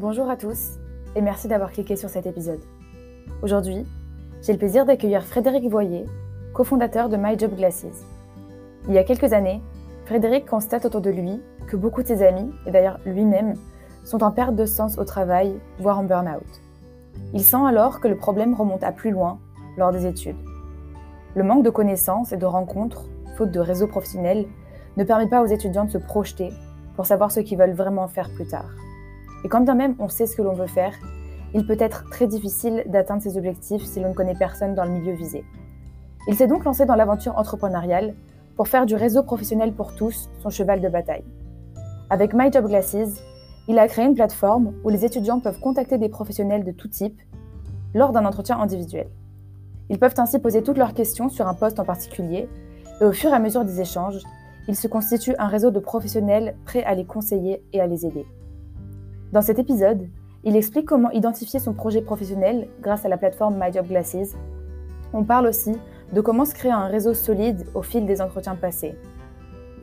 Bonjour à tous et merci d'avoir cliqué sur cet épisode. Aujourd'hui, j'ai le plaisir d'accueillir Frédéric Voyer, cofondateur de My Job Glasses. Il y a quelques années, Frédéric constate autour de lui que beaucoup de ses amis, et d'ailleurs lui-même, sont en perte de sens au travail, voire en burn-out. Il sent alors que le problème remonte à plus loin lors des études. Le manque de connaissances et de rencontres, faute de réseau professionnel, ne permet pas aux étudiants de se projeter pour savoir ce qu'ils veulent vraiment faire plus tard. Et quand bien même on sait ce que l'on veut faire, il peut être très difficile d'atteindre ses objectifs si l'on ne connaît personne dans le milieu visé. Il s'est donc lancé dans l'aventure entrepreneuriale pour faire du réseau professionnel pour tous son cheval de bataille. Avec My Glasses, il a créé une plateforme où les étudiants peuvent contacter des professionnels de tout type lors d'un entretien individuel. Ils peuvent ainsi poser toutes leurs questions sur un poste en particulier et au fur et à mesure des échanges, il se constitue un réseau de professionnels prêts à les conseiller et à les aider. Dans cet épisode, il explique comment identifier son projet professionnel grâce à la plateforme My Glasses. On parle aussi de comment se créer un réseau solide au fil des entretiens passés.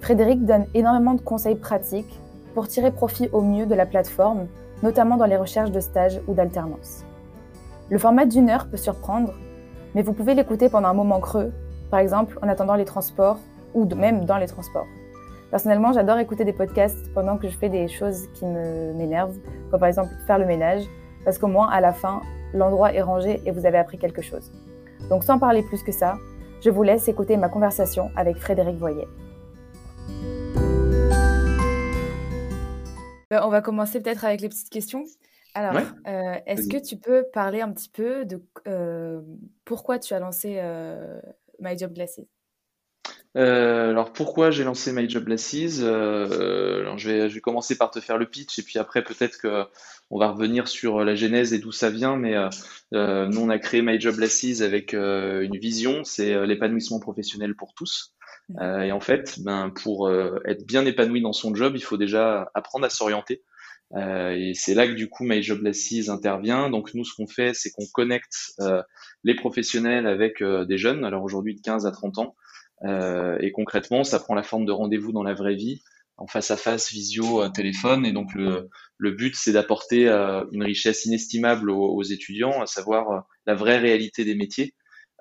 Frédéric donne énormément de conseils pratiques pour tirer profit au mieux de la plateforme, notamment dans les recherches de stages ou d'alternance. Le format d'une heure peut surprendre, mais vous pouvez l'écouter pendant un moment creux, par exemple en attendant les transports ou même dans les transports. Personnellement, j'adore écouter des podcasts pendant que je fais des choses qui m'énervent, comme par exemple faire le ménage, parce qu'au moins à la fin, l'endroit est rangé et vous avez appris quelque chose. Donc sans parler plus que ça, je vous laisse écouter ma conversation avec Frédéric Voyer. Euh, on va commencer peut-être avec les petites questions. Alors, euh, est-ce que tu peux parler un petit peu de euh, pourquoi tu as lancé My Job Glasses? Euh, alors pourquoi j'ai lancé My Job Glasses euh, je, vais, je vais commencer par te faire le pitch et puis après peut-être que on va revenir sur la genèse et d'où ça vient. Mais euh, nous on a créé My Job Glasses avec une vision, c'est l'épanouissement professionnel pour tous. Mmh. et en fait, ben, pour être bien épanoui dans son job, il faut déjà apprendre à s'orienter. et c'est là que du coup My Job Glasses intervient. Donc nous, ce qu'on fait, c'est qu'on connecte les professionnels avec des jeunes, alors aujourd'hui de 15 à 30 ans, euh, et concrètement, ça prend la forme de rendez-vous dans la vraie vie, en face à face, visio, euh, téléphone. Et donc le, but, c'est d'apporter euh, une richesse inestimable aux, étudiants, à savoir la vraie réalité des métiers.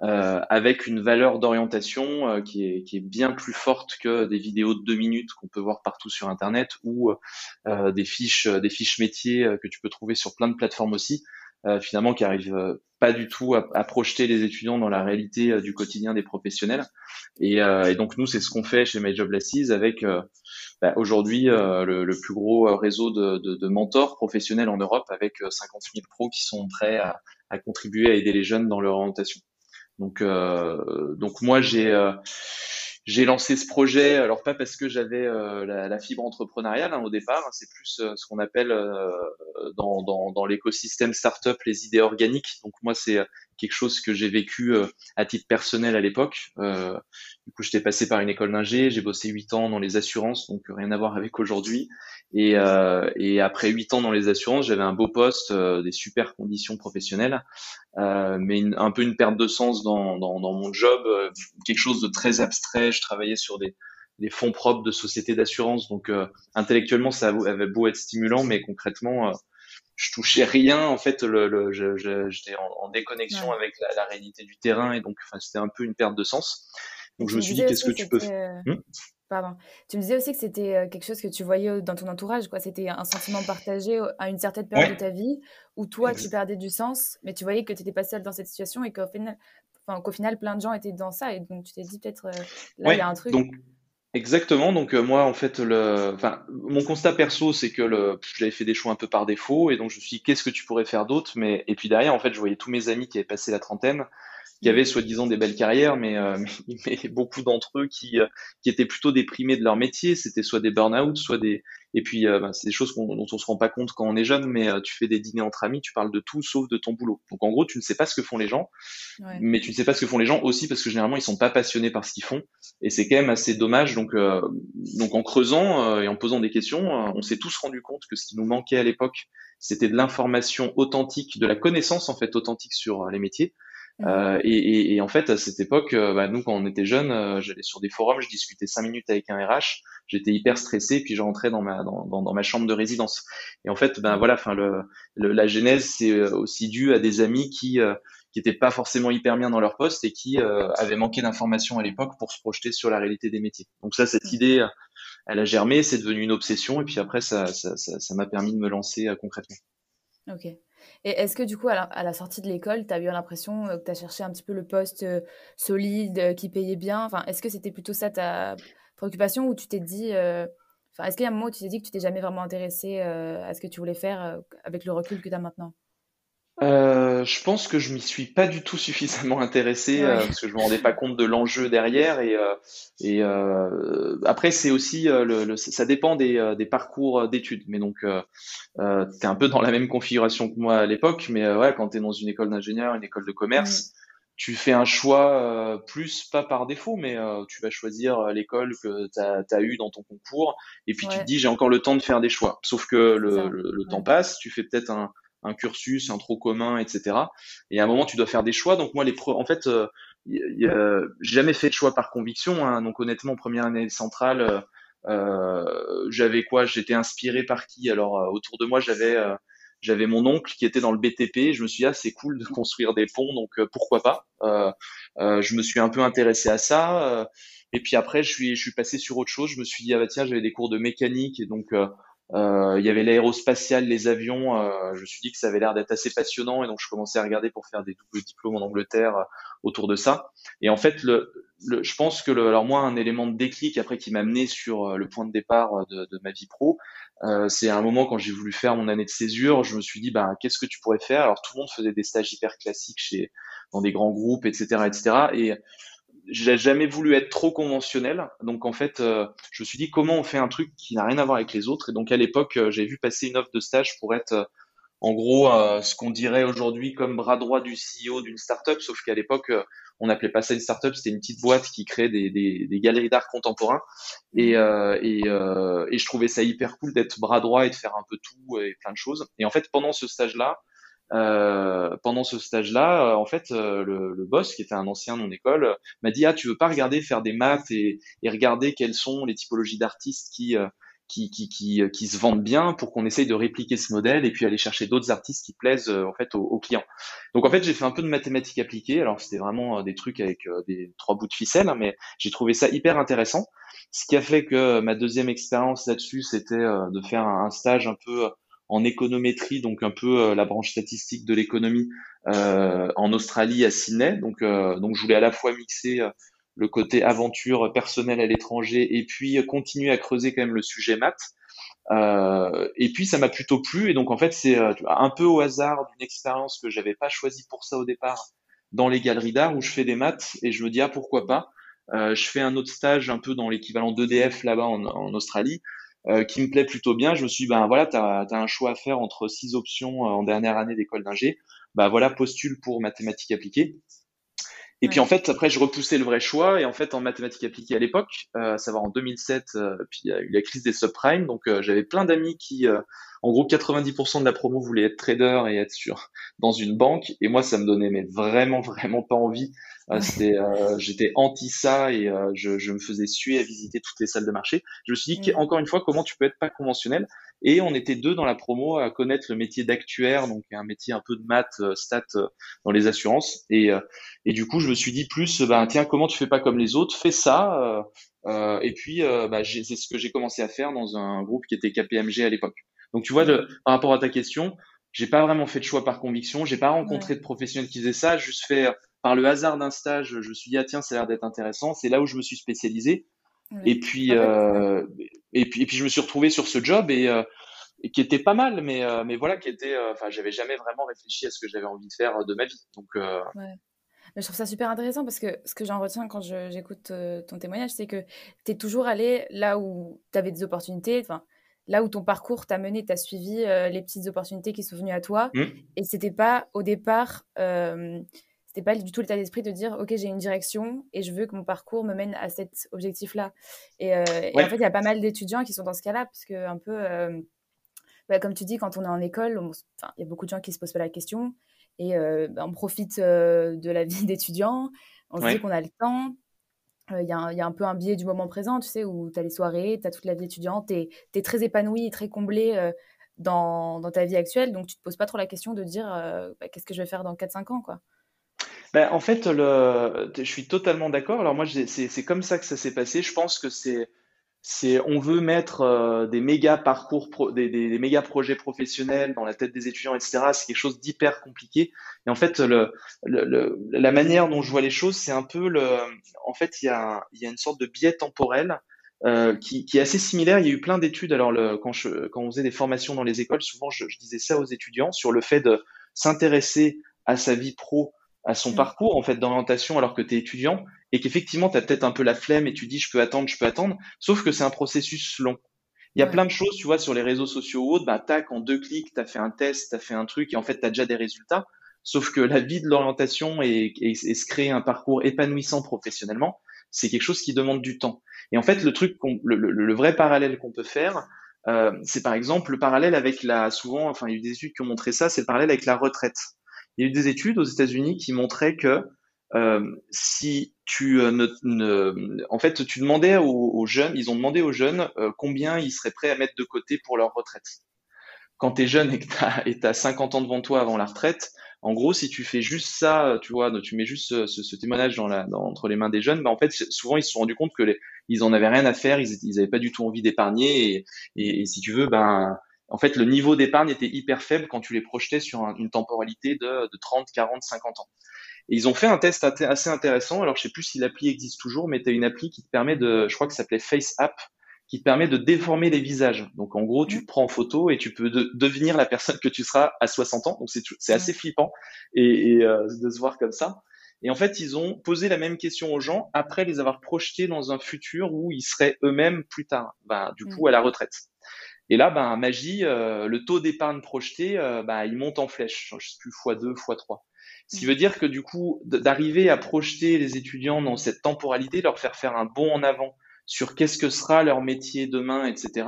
Euh, avec une valeur d'orientation qui, est, bien plus forte que des vidéos de deux minutes qu'on peut voir partout sur Internet ou euh, des fiches, des fiches métiers que tu peux trouver sur plein de plateformes aussi. Euh, finalement qui arrive euh, pas du tout à, projeter les étudiants dans la réalité euh, du quotidien des professionnels. Et, donc nous, c'est ce qu'on fait chez My Job avec bah, aujourd'hui le, plus gros réseau de, mentors professionnels en Europe, avec 50 000 pros qui sont prêts à, à, contribuer à aider les jeunes dans leur orientation. Donc, donc moi, j'ai j'ai lancé ce projet, alors pas parce que j'avais euh, la, fibre entrepreneuriale hein, au départ, hein, c'est plus euh, ce qu'on appelle euh, dans, dans, dans l'écosystème startup les idées organiques. Donc moi, c'est quelque chose que j'ai vécu à titre personnel à l'époque. du coup, j'étais passé par une école d'ingé, j'ai bossé huit ans dans les assurances, donc rien à voir avec aujourd'hui. Et, et après huit ans dans les assurances, j'avais un beau poste, des super conditions professionnelles. Euh, mais un peu une perte de sens dans, dans, dans mon job, euh, quelque chose de très abstrait. Je travaillais sur des, des fonds propres de sociétés d'assurance, donc euh, intellectuellement ça avait beau être stimulant, mais concrètement je touchais rien. En fait, le, le j'étais en, en, déconnexion avec la, la, réalité du terrain et donc enfin, c'était un peu une perte de sens. Donc je me suis dit qu'est-ce que tu peux faire hmm Pardon. Tu me disais aussi que c'était euh, quelque chose que tu voyais dans ton entourage, quoi. C'était un sentiment partagé à une certaine période de ta vie où toi, tu perdais du sens, mais tu voyais que tu n'étais pas seul dans cette situation et qu'au final, enfin, qu'au final, plein de gens étaient dans ça. Et donc, tu t'es dit peut-être, euh, là, il y a un truc. Donc, exactement. Donc, euh, moi, en fait, le, enfin, mon constat perso, c'est que le, j'avais fait des choix un peu par défaut. Et donc, je me suis dit, qu'est-ce que tu pourrais faire d'autre? Mais, et puis derrière, en fait, je voyais tous mes amis qui avaient passé la trentaine qui avaient soi-disant des belles carrières, mais, euh, mais, beaucoup d'entre eux qui, euh, qui étaient plutôt déprimés de leur métier. C'était soit des burn-out, soit des... Et puis, euh, ben, c'est des choses dont on se rend pas compte quand on est jeune, mais tu fais des dîners entre amis, tu parles de tout sauf de ton boulot. Donc, en gros, tu ne sais pas ce que font les gens, mais tu ne sais pas ce que font les gens aussi parce que généralement, ils sont pas passionnés par ce qu'ils font. Et c'est quand même assez dommage. Donc, donc en creusant et en posant des questions, on s'est tous rendu compte que ce qui nous manquait à l'époque, c'était de l'information authentique, de la connaissance en fait authentique sur les métiers. Euh, et, et, en fait, à cette époque, euh, bah, nous, quand on était jeunes, euh, j'allais sur des forums, je discutais cinq minutes avec un RH, j'étais hyper stressé, puis je rentrais dans ma dans, dans, ma chambre de résidence. Et en fait, ben voilà, enfin le, la genèse, c'est aussi dû à des amis qui qui étaient pas forcément hyper bien dans leur poste et qui avaient manqué d'informations à l'époque pour se projeter sur la réalité des métiers. Donc ça, cette idée, elle a germé, c'est devenu une obsession, et puis après, ça ça ça, ça m'a permis de me lancer concrètement. Ok. Et est-ce que du coup, à la, sortie de l'école, tu as eu l'impression euh, que tu as cherché un petit peu le poste euh, solide, euh, qui payait bien? Est-ce que c'était plutôt ça ta préoccupation ou tu t'es dit... Est-ce qu'il y a un moment où tu t'es dit que tu t'es jamais vraiment intéressé à ce que tu voulais faire avec le recul que tu as maintenant? Euh, je pense que je m'y suis pas du tout suffisamment intéressé euh, parce que je me rendais pas compte de l'enjeu derrière et, euh, et euh, après c'est aussi le, ça dépend des, des parcours d'études. Mais donc euh, tu es un peu dans la même configuration que moi à l'époque mais ouais quand tu es dans une école d'ingénieur une école de commerce tu fais un choix plus pas par défaut mais tu vas choisir l'école que tu as, as, eu dans ton concours et puis tu te dis j'ai encore le temps de faire des choix. Sauf que le, le temps passe tu fais peut-être un un cursus, un trop commun, etc. Et à un moment, tu dois faire des choix. Donc moi, en fait, euh, j'ai jamais fait de choix par conviction. Hein. Donc honnêtement, première année centrale, euh, euh, j'avais quoi? J'étais inspiré par qui? Alors autour de moi, j'avais j'avais mon oncle qui était dans le BTP. Je me suis dit, ah, c'est cool de construire des ponts, donc pourquoi pas? Je me suis un peu intéressé à ça. et puis après, je suis, je suis passé sur autre chose. Je me suis dit, ah bah tiens, j'avais des cours de mécanique et donc euh, il y avait l'aérospatial, les avions. Euh, je me suis dit que ça avait l'air d'être assez passionnant et donc je commençais à regarder pour faire des doubles diplômes en Angleterre euh, autour de ça. Et en fait, le, le, je pense que le, alors moi, un élément de déclic après qui m'a amené sur le point de départ de, de ma vie pro, euh, c'est un moment quand j'ai voulu faire mon année de césure, je me suis dit, bah, qu'est-ce que tu pourrais faire? Alors tout le monde faisait des stages hyper classiques chez dans des grands groupes, etc., etc. Et j'ai jamais voulu être trop conventionnel. Donc en fait, euh, je me suis dit comment on fait un truc qui n'a rien à voir avec les autres? Et donc à l'époque, euh, j'ai vu passer une offre de stage pour être euh, en gros ce qu'on dirait aujourd'hui comme bras droit du CEO d'une startup, sauf qu'à l'époque, on n'appelait pas ça une startup, c'était une petite boîte qui créait des, des, galeries d'art contemporain. Et, et, et je trouvais ça hyper cool d'être bras droit et de faire un peu tout et plein de choses. Et en fait, pendant ce stage-là, euh, pendant ce stage-là, euh, en fait, euh, le, le, boss, qui était un ancien de mon école, m'a dit ah tu veux pas regarder faire des maths et, et regarder quelles sont les typologies d'artistes qui, qui, qui, qui qui se vendent bien pour qu'on essaye de répliquer ce modèle et puis aller chercher d'autres artistes qui plaisent en fait aux, aux, clients. Donc en fait j'ai fait un peu de mathématiques appliquées. Alors c'était vraiment des trucs avec des trois bouts de ficelle, hein, mais j'ai trouvé ça hyper intéressant. Ce qui a fait que ma deuxième expérience là-dessus, c'était de faire un stage un peu en économétrie, donc un peu euh, la branche statistique de l'économie euh, en Australie à Sydney. Donc, euh, donc je voulais à la fois mixer le côté aventure personnelle à l'étranger et puis continuer à creuser quand même le sujet maths. Euh, et puis ça m'a plutôt plu et donc en fait c'est un peu au hasard d'une expérience que j'avais pas choisi pour ça au départ dans les galeries d'art où je fais des maths et je me dis ah pourquoi pas. Euh, je fais un autre stage un peu dans l'équivalent d'EDF là-bas en, en, Australie euh, qui me plaît plutôt bien. Je me suis dit, ben voilà, tu as, un choix à faire entre six options euh, en dernière année d'école d'ingé. Ben voilà, postule pour mathématiques appliquées. Et puis en fait, après, je repoussais le vrai choix. Et en fait, en mathématiques appliquées à l'époque, euh, à savoir en 2007, puis il y a eu la crise des subprimes. Donc j'avais plein d'amis qui, en gros, 90% de la promo voulaient être trader et être sur dans une banque. Et moi, ça me donnait mais vraiment, vraiment pas envie euh, c'était, euh, j'étais anti ça et euh, je, je, me faisais suer à visiter toutes les salles de marché. Je me suis dit mm. encore une fois comment tu peux être pas conventionnel? Et on était deux dans la promo à connaître le métier d'actuaire, donc un métier un peu de maths, stats dans les assurances. Et, et du coup, je me suis dit plus, ben tiens, comment tu fais pas comme les autres, fais ça. Euh, et puis, bah, c'est ce que j'ai commencé à faire dans un groupe qui était KPMG à l'époque. Donc tu vois, de, par rapport à ta question, j'ai pas vraiment fait de choix par conviction. J'ai pas rencontré de professionnels qui faisaient ça. Juste fait par le hasard d'un stage, je me suis dit ah tiens, ça a l'air d'être intéressant. C'est là où je me suis spécialisé. Et puis euh, et puis et puis je me suis retrouvé sur ce job et, euh, qui était pas mal, mais euh, mais voilà, qui était. Enfin, j'avais jamais vraiment réfléchi à ce que j'avais envie de faire de ma vie. Donc ouais. je trouve ça super intéressant parce que ce que j'en retiens quand j'écoute ton témoignage, c'est que tu es toujours allé là où tu avais des opportunités, enfin, là où ton parcours t'a mené, tu as suivi les petites opportunités qui sont venues à toi. Mmh. Et c'était pas au départ, c'était pas du tout l'état d'esprit de dire ok j'ai une direction et je veux que mon parcours me mène à cet objectif là et, euh, en fait il y a pas mal d'étudiants qui sont dans ce cas là parce que un peu euh, bah, comme tu dis quand on est en école il y a beaucoup de gens qui se posent pas la question et bah, on profite de la vie d'étudiant, on se dit qu'on a le temps. Il y, y, a un peu un biais du moment présent, tu sais, où tu as les soirées, tu as toute la vie étudiante, tu es, très épanoui et très comblé dans, dans, ta vie actuelle, donc tu te poses pas trop la question de dire bah, qu'est-ce que je vais faire dans 4-5 ans, quoi. Ben, en fait, je suis totalement d'accord. Alors moi, c'est comme ça que ça s'est passé. Je pense que c'est on veut mettre euh, des méga parcours, des, méga projets professionnels dans la tête des étudiants, etc. C'est quelque chose d'hyper compliqué. Et en fait, la manière dont je vois les choses, c'est un peu le. En fait, il y a, une sorte de biais temporel euh, qui, est assez similaire. Il y a eu plein d'études. Alors, quand, on faisait des formations dans les écoles, souvent je disais ça aux étudiants sur le fait de s'intéresser à sa vie pro à son mm. parcours en fait d'orientation alors que tu es étudiant et qu'effectivement tu as peut-être un peu la flemme et tu dis je peux attendre, je peux attendre, sauf que c'est un processus long. Il y a plein de choses, tu vois, sur les réseaux sociaux ou autres, bah tac, en deux clics, tu as fait un test, tu as fait un truc et en fait tu as déjà des résultats. Sauf que la vie de l'orientation et, et, se créer un parcours épanouissant professionnellement, c'est quelque chose qui demande du temps. Et en fait, le truc, le, le, le, vrai parallèle qu'on peut faire, euh, c'est par exemple le parallèle avec la, souvent, enfin il y a eu des études qui ont montré ça, c'est le parallèle avec la retraite il y a eu des études aux États-Unis qui montraient que euh, si tu euh, en fait, tu demandais aux, jeunes, ils ont demandé aux jeunes euh, combien ils seraient prêts à mettre de côté pour leur retraite. Quand tu es jeune et que tu as, 50 ans devant toi avant la retraite, en gros, si tu fais juste ça, tu vois, tu mets juste ce, témoignage dans la, dans, entre les mains des jeunes, bah en fait, souvent ils se sont rendus compte que les, ils en avaient rien à faire, ils, ils avaient pas du tout envie d'épargner et, et, si tu veux, ben en fait, le niveau d'épargne était hyper faible quand tu les projetais sur une temporalité de, 30, 40, 50 ans. Et ils ont fait un test assez intéressant. Alors, je sais plus si l'appli existe toujours, mais tu as une appli qui te permet de, je crois que ça s'appelait Face App, qui te permet de déformer les visages. Donc, en gros, tu te prends en photo et tu peux devenir la personne que tu seras à 60 ans. Donc, c'est assez flippant et, euh, de se voir comme ça. Et en fait, ils ont posé la même question aux gens après les avoir projetés dans un futur où ils seraient eux-mêmes plus tard, bah, du coup, à la retraite. Et là, ben, magie, euh, le taux d'épargne projeté, euh, ben, il monte en flèche, je sais plus, x2, x3. Ce qui mm. veut dire que du coup, d'arriver à projeter les étudiants dans cette temporalité, leur faire faire un bond en avant sur qu'est-ce que sera leur métier demain, etc.,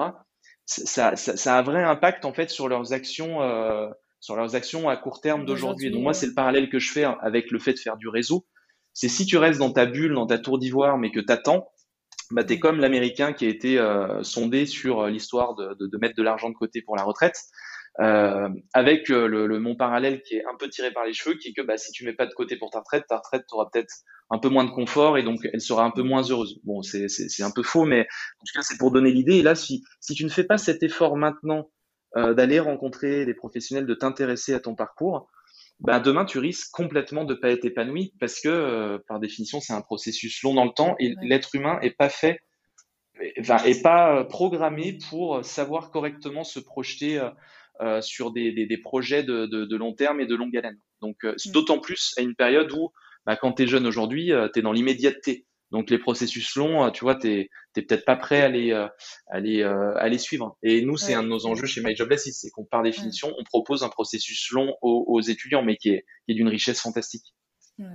ça, ça, ça, a un vrai impact en fait sur leurs actions, euh, sur leurs actions à court terme d'aujourd'hui. Donc moi, c'est le parallèle que je fais avec le fait de faire du réseau. C'est si tu restes dans ta bulle, dans ta tour d'ivoire, mais que tu attends, bah, tu es comme l'Américain qui a été euh, sondé sur euh, l'histoire de, de, de, mettre de l'argent de côté pour la retraite, euh, avec euh, le, le, mon parallèle qui est un peu tiré par les cheveux, qui est que bah, si tu mets pas de côté pour ta retraite, ta retraite, tu auras peut-être un peu moins de confort et donc elle sera un peu moins heureuse. Bon, c'est un peu faux, mais en tout cas, c'est pour donner l'idée. Et là, si, si tu ne fais pas cet effort maintenant euh, d'aller rencontrer les professionnels, de t'intéresser à ton parcours, bah, demain tu risques complètement de pas être épanoui parce que euh, par définition c'est un processus long dans le temps et l'être humain est pas fait enfin est pas euh, programmé pour savoir correctement se projeter euh, sur des, des, des projets de, de, de, long terme et de longue haleine. Donc mm. d'autant plus à une période où bah, quand tu es jeune aujourd'hui, tu es dans l'immédiateté. Donc les processus longs, euh, tu vois, tu n'es peut-être pas prêt à les, euh, à les, euh, à les suivre. Et nous, c'est un de nos enjeux chez MyJobless, c'est qu'on par définition, on propose un processus long aux, étudiants, mais qui est, qui est d'une richesse fantastique. Ouais.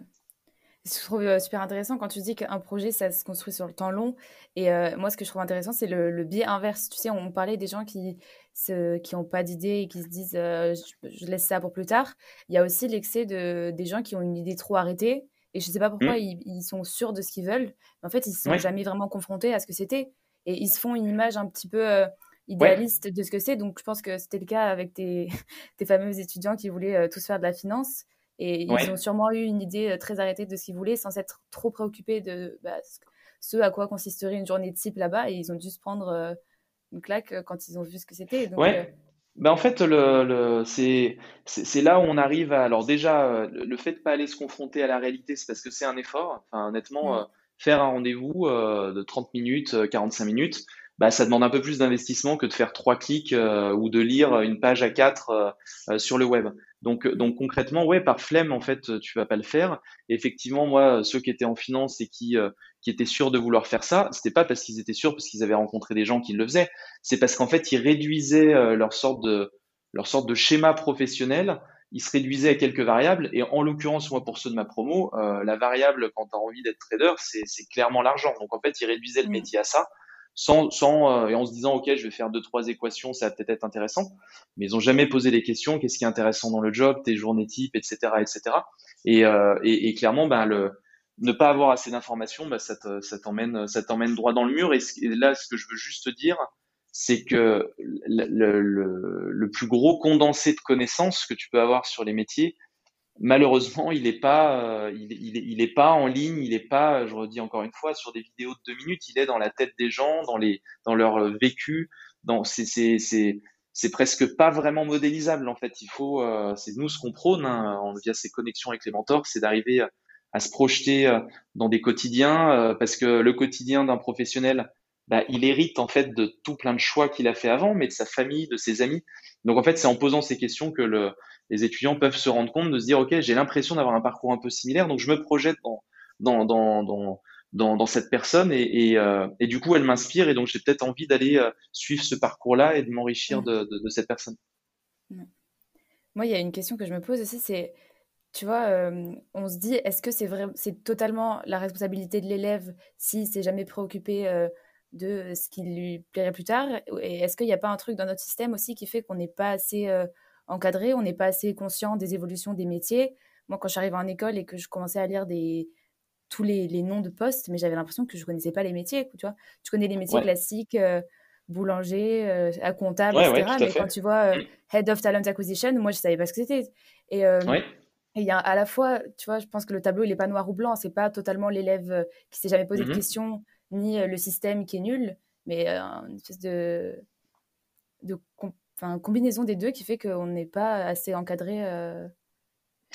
Ce que je trouve super intéressant quand tu dis qu'un projet, ça se construit sur le temps long. Et moi, ce que je trouve intéressant, c'est le, le, biais inverse. Tu sais, on parlait des gens qui n'ont qui pas d'idée et qui se disent je, laisse ça pour plus tard. Il y a aussi l'excès de, des gens qui ont une idée trop arrêtée et je ne sais pas pourquoi mmh. ils, sont sûrs de ce qu'ils veulent. Mais en fait, ils ne sont jamais vraiment confrontés à ce que c'était. Et ils se font une image un petit peu euh, idéaliste de ce que c'est. Donc, je pense que c'était le cas avec tes, tes fameux étudiants qui voulaient euh, tous faire de la finance. Et ils ont sûrement eu une idée euh, très arrêtée de ce qu'ils voulaient sans être trop préoccupés de bah, ce à quoi consisterait une journée de type là-bas. Et ils ont dû se prendre une claque quand ils ont vu ce que c'était. Donc, ben en fait, le, le c'est là où on arrive à. Alors, déjà, euh, le fait de pas aller se confronter à la réalité, c'est parce que c'est un effort. Enfin, honnêtement, euh, faire un rendez-vous euh, de 30 minutes, 45 minutes, bah, ça demande un peu plus d'investissement que de faire trois clics ou de lire une page à quatre sur le web. Donc, donc concrètement, ouais, par flemme, en fait, tu vas pas le faire. Et effectivement, moi, ceux qui étaient en finance et qui qui étaient sûrs de vouloir faire ça, c'était pas parce qu'ils étaient sûrs, parce qu'ils avaient rencontré des gens qui le faisaient, c'est parce qu'en fait, ils réduisaient euh, leur sorte de leur sorte de schéma professionnel, ils se réduisaient à quelques variables, et en l'occurrence, moi, pour ceux de ma promo, euh, la variable quand tu as envie d'être trader, c'est clairement l'argent. Donc en fait, ils réduisaient le mmh. métier à ça. Sans, sans et en se disant ok, je vais faire deux trois équations, ça va peut-être être intéressant, mais ils ont jamais posé les questions, qu'est-ce qui est intéressant dans le job, tes journées types, etc., etc. Et, et, et clairement, ben le ne pas avoir assez d'informations, bah, ça t'emmène ça t'emmène droit dans le mur. Et, là, ce que je veux juste dire, c'est que le, le, le, plus gros condensé de connaissances que tu peux avoir sur les métiers, malheureusement, il n'est pas, euh, il, il, il, est pas en ligne, il n'est pas, je redis encore une fois, sur des vidéos de deux minutes. Il est dans la tête des gens, dans les, dans leur vécu. Dans, c'est, c'est, presque pas vraiment modélisable en fait. Il faut, euh, c'est nous ce qu'on prône hein, via ces connexions avec les mentors, c'est d'arriver à se projeter euh, dans des quotidiens, euh, parce que le quotidien d'un professionnel, bah, il hérite en fait de tout plein de choix qu'il a fait avant, mais de sa famille, de ses amis. Donc en fait, c'est en posant ces questions que le, les étudiants peuvent se rendre compte de se dire, ok, j'ai l'impression d'avoir un parcours un peu similaire, donc je me projette dans dans dans dans, dans, dans cette personne et, et, euh, et, du coup, elle m'inspire et donc j'ai peut-être envie d'aller suivre ce parcours-là et de m'enrichir mmh. de, de, de, cette personne. Mmh. Moi, il y a une question que je me pose aussi, c'est tu vois, on se dit, est-ce que c'est vrai, c'est totalement la responsabilité de l'élève s'il s'est jamais préoccupé de ce qui lui plairait plus tard? Et est-ce qu'il n'y a pas un truc dans notre système aussi qui fait qu'on n'est pas assez encadré, on n'est pas assez conscient des évolutions des métiers Moi, quand j'arrive en école et que je commençais à lire des, tous les, les noms de postes, mais j'avais l'impression que je connaissais pas les métiers. Tu vois, tu connais les métiers classiques, boulanger, à comptable, etc. mais quand tu vois mmh. Head of Talent Acquisition, moi, je savais pas ce que c'était. Et et il y a à la fois, tu vois, je pense que le tableau, il n'est pas noir ou blanc. C'est pas totalement l'élève euh, qui s'est jamais posé de mmh questions, ni euh, le système qui est nul, mais euh, une espèce de, de combinaison des deux qui fait qu'on n'est pas assez encadré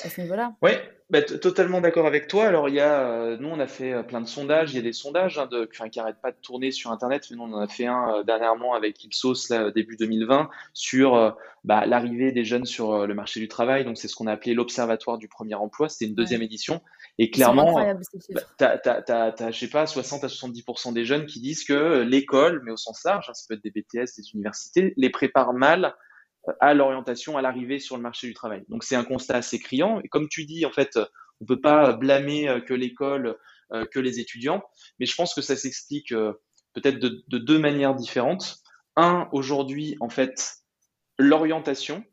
à ce niveau-là. Oui, bah, totalement d'accord avec toi. Alors, il y a, euh, nous, on a fait euh, plein de sondages. Il y a des sondages hein, de, qui n'arrêtent pas de tourner sur Internet. Mais nous, on en a fait un euh, dernièrement avec Ipsos, là, début 2020, sur bah, l'arrivée des jeunes sur le marché du travail. Donc, c'est ce qu'on a appelé l'Observatoire du premier emploi. C'était une deuxième édition. Et clairement, tu as, je sais pas, 60 à 70% des jeunes qui disent que l'école, mais au sens large, hein, ça peut être des BTS, des universités, les prépare mal à l'orientation, à l'arrivée sur le marché du travail. Donc c'est un constat assez criant. Et comme tu dis, en fait, on peut pas blâmer euh, que l'école, euh, que les étudiants, mais je pense que ça s'explique euh, peut-être de, de, deux manières différentes. Un, aujourd'hui, en fait, l'orientation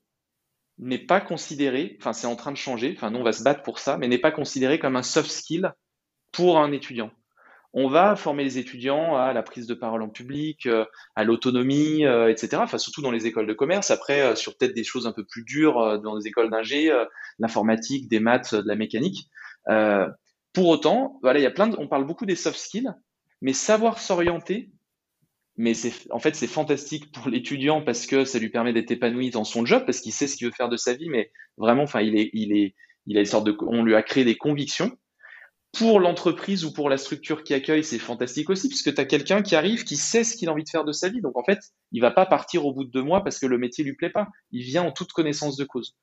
n'est pas considérée, enfin c'est en train de changer, enfin nous on va se battre pour ça, mais n'est pas considérée comme un soft skill pour un étudiant on va former les étudiants à la prise de parole en public, euh, à l'autonomie, euh, etc. Enfin, surtout dans les écoles de commerce. Après, euh, sur peut-être des choses un peu plus dures dans les écoles d'ingé, l'informatique, des maths, de la mécanique. pour autant, voilà, il y a plein de, on parle beaucoup des soft skills, mais savoir s'orienter, mais c'est, en fait, c'est fantastique pour l'étudiant parce que ça lui permet d'être épanoui dans son job, parce qu'il sait ce qu'il veut faire de sa vie, mais vraiment, enfin, il est, il est, il a une sorte de, on lui a créé des convictions pour l'entreprise ou pour la structure qui accueille, c'est fantastique aussi, puisque tu as quelqu'un qui arrive, qui sait ce qu'il a envie de faire de sa vie. Donc en fait, il va pas partir au bout de deux mois parce que le métier lui plaît pas. Il vient en toute connaissance de cause.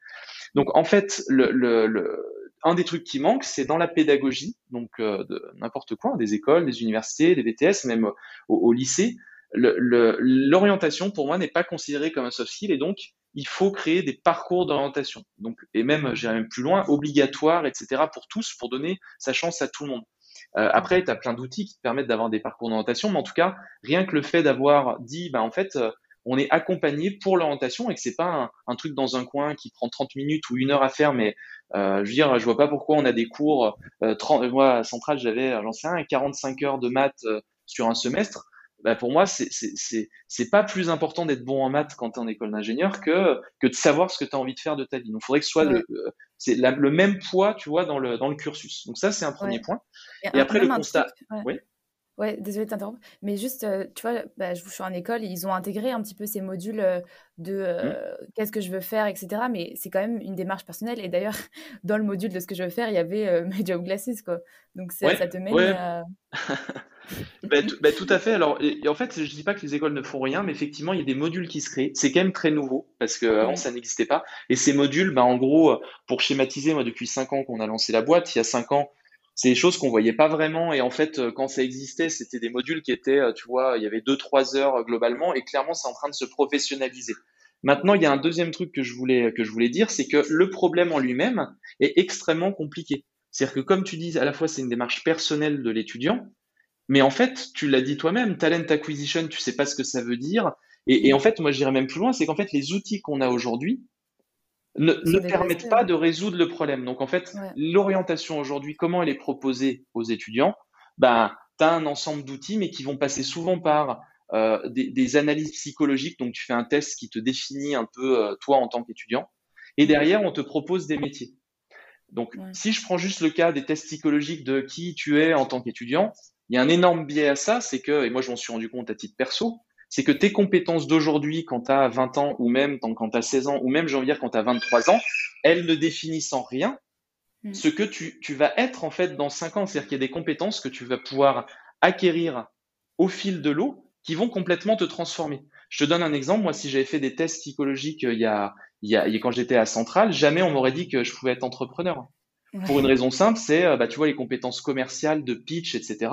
Donc en fait, le, le, un des trucs qui manque, c'est dans la pédagogie, donc euh, de n'importe quoi, des écoles, des universités, des BTS, même au, au lycée. L'orientation, pour moi, n'est pas considérée comme un soft skill et donc il faut créer des parcours d'orientation. Donc, et même, j'irai même plus loin, obligatoire, etc. pour tous, pour donner sa chance à tout le monde. Euh, après, tu as plein d'outils qui te permettent d'avoir des parcours d'orientation, mais en tout cas, rien que le fait d'avoir dit, bah, en fait, euh, on est accompagné pour l'orientation et que c'est pas un, truc dans un coin qui prend 30 minutes ou une heure à faire, mais euh, je veux dire, je vois pas pourquoi on a des cours, 30, moi, à Centrale, j'avais, j'en sais 45 heures de maths sur un semestre bah pour moi, c'est pas plus important d'être bon en maths quand tu es en école d'ingénieur que, que de savoir ce que tu as envie de faire de ta vie. Donc, il faudrait que ce soit le, c'est le même poids, tu vois, dans le, dans le cursus. Donc, ça, c'est un premier point. Et, après, le constat. oui. Ouais, désolé de t'interrompre, mais juste, euh, tu vois, bah, je suis en école, ils ont intégré un petit peu ces modules euh, de euh, mmh. qu'est-ce que je veux faire, etc. Mais c'est quand même une démarche personnelle. Et d'ailleurs, dans le module de ce que je veux faire, il y avait My Job Glasses, quoi. Donc ça, ça te mène à... bah, bah, tout à fait. Alors, et, en fait, je dis pas que les écoles ne font rien, mais effectivement, il y a des modules qui se créent. C'est quand même très nouveau parce qu'avant, ça n'existait pas. Et ces modules, bah, en gros, pour schématiser, moi, depuis 5 ans qu'on a lancé la boîte, il y a 5 ans, c'est des choses qu'on voyait pas vraiment. Et en fait, quand ça existait, c'était des modules qui étaient, tu vois, il y avait 2-3 heures globalement. Et clairement, c'est en train de se professionnaliser. Maintenant, il y a un deuxième truc que je voulais, que je voulais dire, c'est que le problème en lui-même est extrêmement compliqué. C'est-à-dire que, comme tu dis, à la fois, c'est une démarche personnelle de l'étudiant, Mais en fait, tu l'as dit toi-même, talent acquisition, tu sais pas ce que ça veut dire. Et, en fait, moi, je dirais même plus loin, c'est qu'en fait, les outils qu'on a aujourd'hui ne, permettent pas de résoudre le problème. Donc, en fait, l'orientation aujourd'hui, comment elle est proposée aux étudiants ben, Tu as un ensemble d'outils, mais qui vont passer souvent par euh, des, analyses psychologiques. Donc, tu fais un test qui te définit un peu euh, toi en tant qu'étudiant. Et derrière, on te propose des métiers. Donc, si je prends juste le cas des tests psychologiques de qui tu es en tant qu'étudiant, il y a un énorme biais à ça, c'est que, et moi je m'en suis rendu compte à titre perso, c'est que tes compétences d'aujourd'hui, quand tu as 20 ans, ou même quand tu as 16 ans, ou même, j'ai envie de dire, quand tu as 23 ans, elles ne définissent en rien mm. ce que tu, tu, vas être en fait dans 5 ans. C'est-à-dire qu'il y a des compétences que tu vas pouvoir acquérir au fil de l'eau qui vont complètement te transformer. Je te donne un exemple. Moi, si j'avais fait des tests psychologiques euh, il y a, il y a, quand j'étais à Centrale, jamais on m'aurait dit que je pouvais être entrepreneur. Pour une raison simple, c'est, euh, bah, tu vois, les compétences commerciales, de pitch, etc.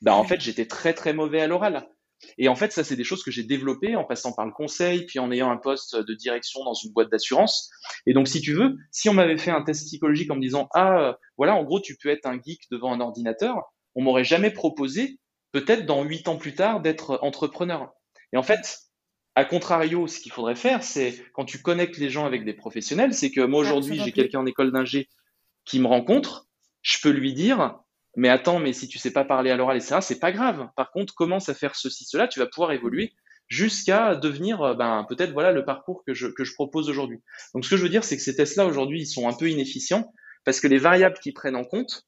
Bah, en fait, j'étais très, très mauvais à l'oral. Et en fait, ça, c'est des choses que j'ai développées en passant par le conseil, puis en ayant un poste de direction dans une boîte d'assurance. Et donc, si tu veux, si on m'avait fait un test psychologique en me disant, ah, euh, voilà, en gros, tu peux être un geek devant un ordinateur, on m'aurait jamais proposé, peut-être dans huit ans plus tard, d'être entrepreneur. Et en fait, à contrario, ce qu'il faudrait faire, c'est quand tu connectes les gens avec des professionnels, c'est que moi aujourd'hui, j'ai quelqu'un en école d'ingé qui me rencontre, je peux lui dire, mais attends, mais si tu sais pas parler à l'oral, etc., c'est pas grave. Par contre, commence à faire ceci, cela, tu vas pouvoir évoluer jusqu'à devenir, euh, ben, peut-être voilà le parcours que je, que je propose aujourd'hui. Donc, ce que je veux dire, c'est que ces tests-là aujourd'hui, ils sont un peu inefficients parce que les variables qu'ils prennent en compte,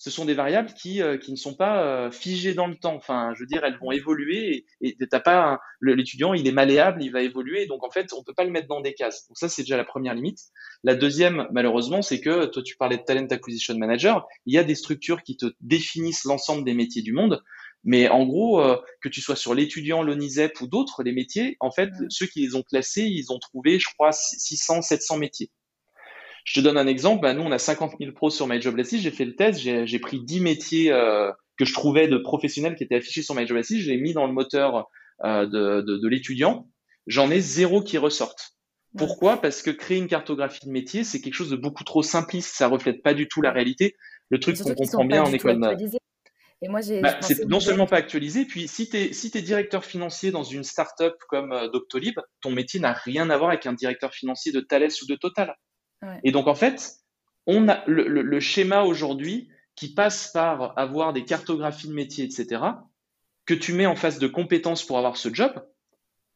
ce sont des variables qui, euh, qui ne sont pas euh, figées dans le temps. Enfin, je veux dire, elles vont évoluer et, t'as pas l'étudiant, il est malléable, il va évoluer. Donc en fait, on peut pas le mettre dans des cases. Donc ça, c'est déjà la première limite. La deuxième, malheureusement, c'est que toi, tu parlais de talent acquisition manager. Il y a des structures qui te définissent l'ensemble des métiers du monde. Mais en gros, euh, que tu sois sur l'étudiant, l'ONISEP ou d'autres, les métiers, en fait, ceux qui les ont classés, ils ont trouvé, je crois, 600, 700 métiers. Je te donne un exemple. Bah, nous, on a 50 000 pros sur MyJobLessist. J'ai fait le test. J'ai pris 10 métiers euh, que je trouvais de professionnels qui étaient affichés sur MyJobLessist. Je l'ai mis dans le moteur euh, de, de, de l'étudiant. J'en ai zéro qui ressortent. Pourquoi? Parce que créer une cartographie de métier, c'est quelque chose de beaucoup trop simpliste. Ça reflète pas du tout la réalité. Le truc qu'on comprend bien en école de et moi, j'ai. Bah, c'est non seulement pas actualisé, puis si tu es, si es directeur financier dans une start-up comme euh, Doctolib, ton métier n'a rien à voir avec un directeur financier de Thales ou de Total. Et donc, en fait, on a le, schéma aujourd'hui qui passe par avoir des cartographies de métiers, etc., que tu mets en face de compétences pour avoir ce job,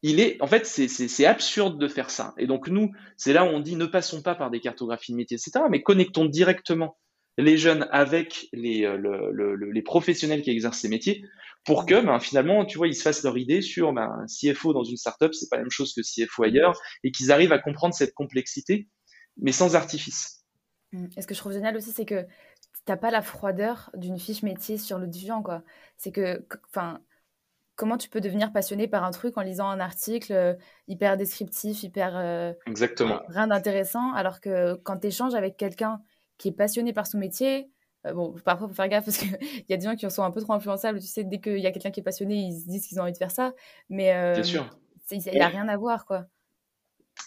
il est, en fait, c'est absurde de faire ça. Et donc, nous, c'est là où on dit ne passons pas par des cartographies de métiers, etc., mais connectons directement les jeunes avec les, euh, les professionnels qui exercent ces métiers pour que ben, finalement, tu vois, ils se fassent leur idée sur ben, CFO dans une startup, c'est pas la même chose que CFO ailleurs, et qu'ils arrivent à comprendre cette complexité mais sans artifice. Mmh. Et ce que je trouve génial aussi, c'est que t'as pas la froideur d'une fiche métier sur le divan, quoi. C'est que, enfin, comment tu peux devenir passionné par un truc en lisant un article euh, hyper descriptif, hyper. Euh, Exactement. Rien d'intéressant, alors que quand tu échanges avec quelqu'un qui est passionné par son métier, euh, bon, parfois, il faut faire gaffe parce qu'il y a des gens qui sont un peu trop influençables. Tu sais, dès qu'il y a quelqu'un qui est passionné, ils se disent qu'ils ont envie de faire ça. Mais. Bien sûr. Il n'y a rien à voir, quoi.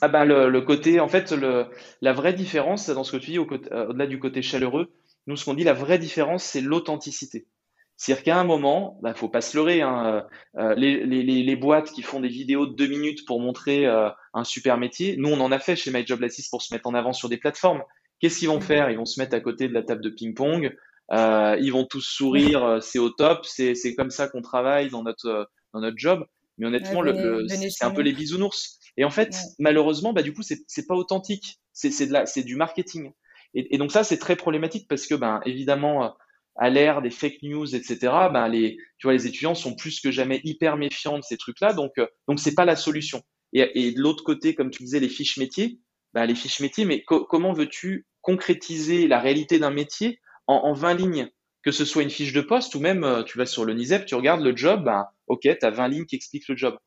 Ah bah le, côté, en fait, le, la vraie différence dans ce que tu dis, au euh, au-delà du côté chaleureux, nous, ce qu'on dit, la vraie différence, c'est l'authenticité. C'est-à-dire qu'à un moment, bah, faut pas se leurrer, hein, euh, euh, les, les, les, boîtes qui font des vidéos de deux minutes pour montrer un super métier, nous, on en a fait chez MyJobLassist pour se mettre en avant sur des plateformes. Qu'est-ce qu'ils vont faire? Ils vont se mettre à côté de la table de ping-pong, ils vont tous sourire, c'est au top, c'est comme ça qu'on travaille dans notre, dans notre job. Mais honnêtement, le, c'est un peu les bisounours. Et en fait, malheureusement, bah, du coup, c'est pas authentique. C'est de la, c'est du marketing. Et, et donc ça, c'est très problématique parce que, ben, évidemment, euh, à l'ère des fake news, etc., ben, les, tu vois, les étudiants sont plus que jamais hyper méfiants de ces trucs-là. Donc, euh, donc c'est pas la solution. Et, et de l'autre côté, comme tu disais, les fiches métiers, ben, les fiches métiers, mais comment veux-tu concrétiser la réalité d'un métier en, en 20 lignes? Que ce soit une fiche de poste ou même euh, tu vas sur le NISEP, tu regardes le job, ben, ok, tu as 20 lignes qui expliquent le job.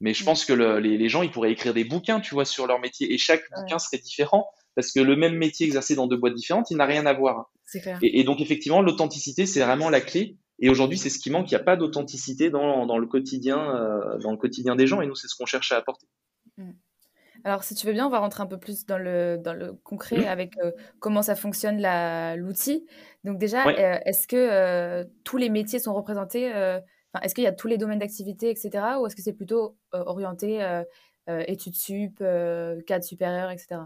Mais je mm. pense que les, gens, ils pourraient écrire des bouquins, tu vois, sur leur métier. Et chaque bouquin serait différent parce que le même métier exercé dans deux boîtes différentes, il n'a rien à voir. Clair. Et, donc, effectivement, l'authenticité, c'est vraiment la clé. Et aujourd'hui, c'est ce qui manque. Il n'y a pas d'authenticité dans, le quotidien, euh, dans le quotidien des gens. Et nous, c'est ce qu'on cherche à apporter. Mm. Alors, si tu veux bien, on va rentrer un peu plus dans le, dans le concret avec euh, comment ça fonctionne l'outil. Donc déjà, euh, est-ce que euh, tous les métiers sont représentés Est-ce qu'il y a tous les domaines d'activité, etc. Ou est-ce que c'est plutôt orienté études sup, cadre supérieur, etc.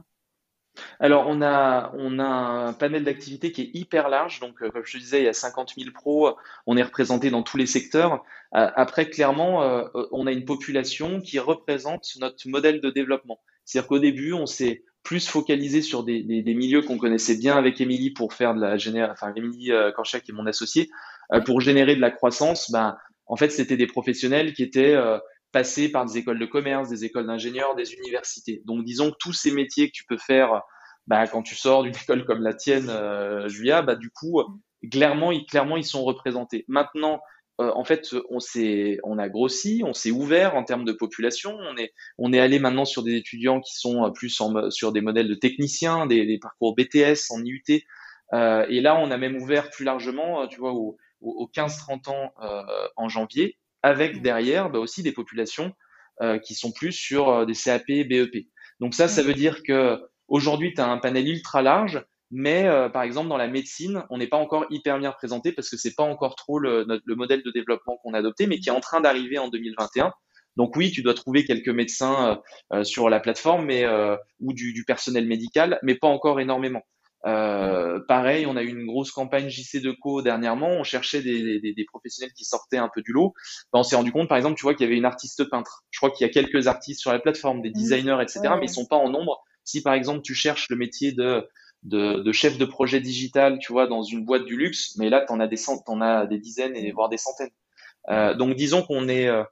Alors, on a, on a un panel d'activités qui est hyper large. Donc, comme je te disais, il y a 50 000 pros. On est représenté dans tous les secteurs. après, clairement, on a une population qui représente notre modèle de développement. C'est-à-dire qu'au début, on s'est plus focalisé sur des, milieux qu'on connaissait bien avec Émilie pour faire de la génération, enfin Émilie euh, Korchak est mon associé, euh, pour générer de la croissance, ben, en fait, c'était des professionnels qui étaient euh, passés par des écoles de commerce, des écoles d'ingénieurs, des universités. Donc, disons que tous ces métiers que tu peux faire bah, quand tu sors d'une école comme la tienne, Julia, bah, du coup, clairement, ils, clairement, ils sont représentés. Maintenant, euh, en fait, on s'est, on a grossi, on s'est ouvert en termes de population. On est, on est allé maintenant sur des étudiants qui sont euh, plus sur des modèles de techniciens, des, parcours BTS en IUT. Euh, et là, on a même ouvert plus largement, tu vois, aux, 15-30 ans en janvier, avec derrière bah, aussi des populations qui sont plus sur des CAP, BEP. Donc ça, ça veut dire que aujourd'hui, tu as un panel ultra large mais euh, par exemple, dans la médecine, on n'est pas encore hyper bien représenté parce que c'est pas encore trop le, le modèle de développement qu'on a adopté, mais qui est en train d'arriver en 2021. Donc oui, tu dois trouver quelques médecins euh, euh, sur la plateforme, mais ou du, du, personnel médical, mais pas encore énormément. Pareil, on a eu une grosse campagne JC de Co dernièrement. On cherchait des, des, des, professionnels qui sortaient un peu du lot. Ben, on s'est rendu compte, par exemple, tu vois qu'il y avait une artiste peintre. Je crois qu'il y a quelques artistes sur la plateforme, des mmh. designers, etc., mais ils sont pas en nombre. Si par exemple tu cherches le métier de de, chef de projet digital, tu vois, dans une boîte du luxe, mais là, tu en as des en as des dizaines et voire des centaines. Euh, donc, disons qu'on est euh,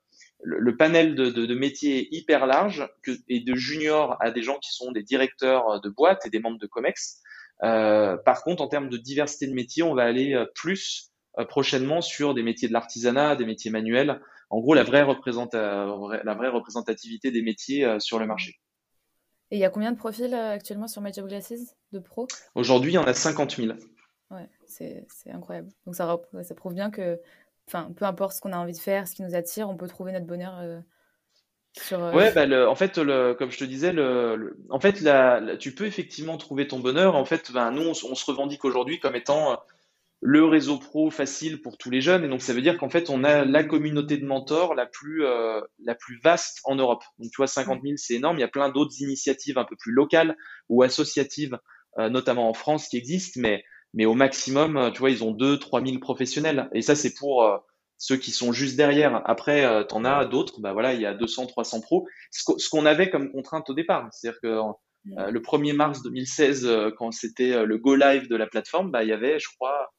le, panel de, de, métiers est hyper large que, et de juniors à des gens qui sont des directeurs de boîtes et des membres de Comex. Euh, par contre, en termes de diversité de métiers, on va aller plus prochainement sur des métiers de l'artisanat, des métiers manuels. En gros, la vraie, la vraie représentativité des métiers sur le marché. Et il y a combien de profils euh, actuellement sur My Job Glasses de pro? Aujourd'hui, il y en a 50 000. Ouais, c'est incroyable. Donc ça, ça prouve bien que, peu importe ce qu'on a envie de faire, ce qui nous attire, on peut trouver notre bonheur euh, sur. Euh, ouais, bah, en fait, comme je te disais, en fait, tu peux effectivement trouver ton bonheur. En fait, ben, nous, on, se revendique aujourd'hui comme étant le réseau pro facile pour tous les jeunes. Et donc, ça veut dire qu'en fait, on a la communauté de mentors la plus, euh, la plus vaste en Europe. Donc, tu vois, 50 000, c'est énorme. Il y a plein d'autres initiatives un peu plus locales ou associatives, euh, notamment en France, qui existent. Mais, mais au maximum, euh, tu vois, ils ont 2 3 000 professionnels. Et ça, c'est pour ceux qui sont juste derrière. Après, tu en as d'autres. Bah voilà, il y a 200, 300 pros. Ce qu'on avait comme contrainte au départ. C'est-à-dire que le 1er mars 2016, quand c'était le go live de la plateforme, bah, il y avait, je crois,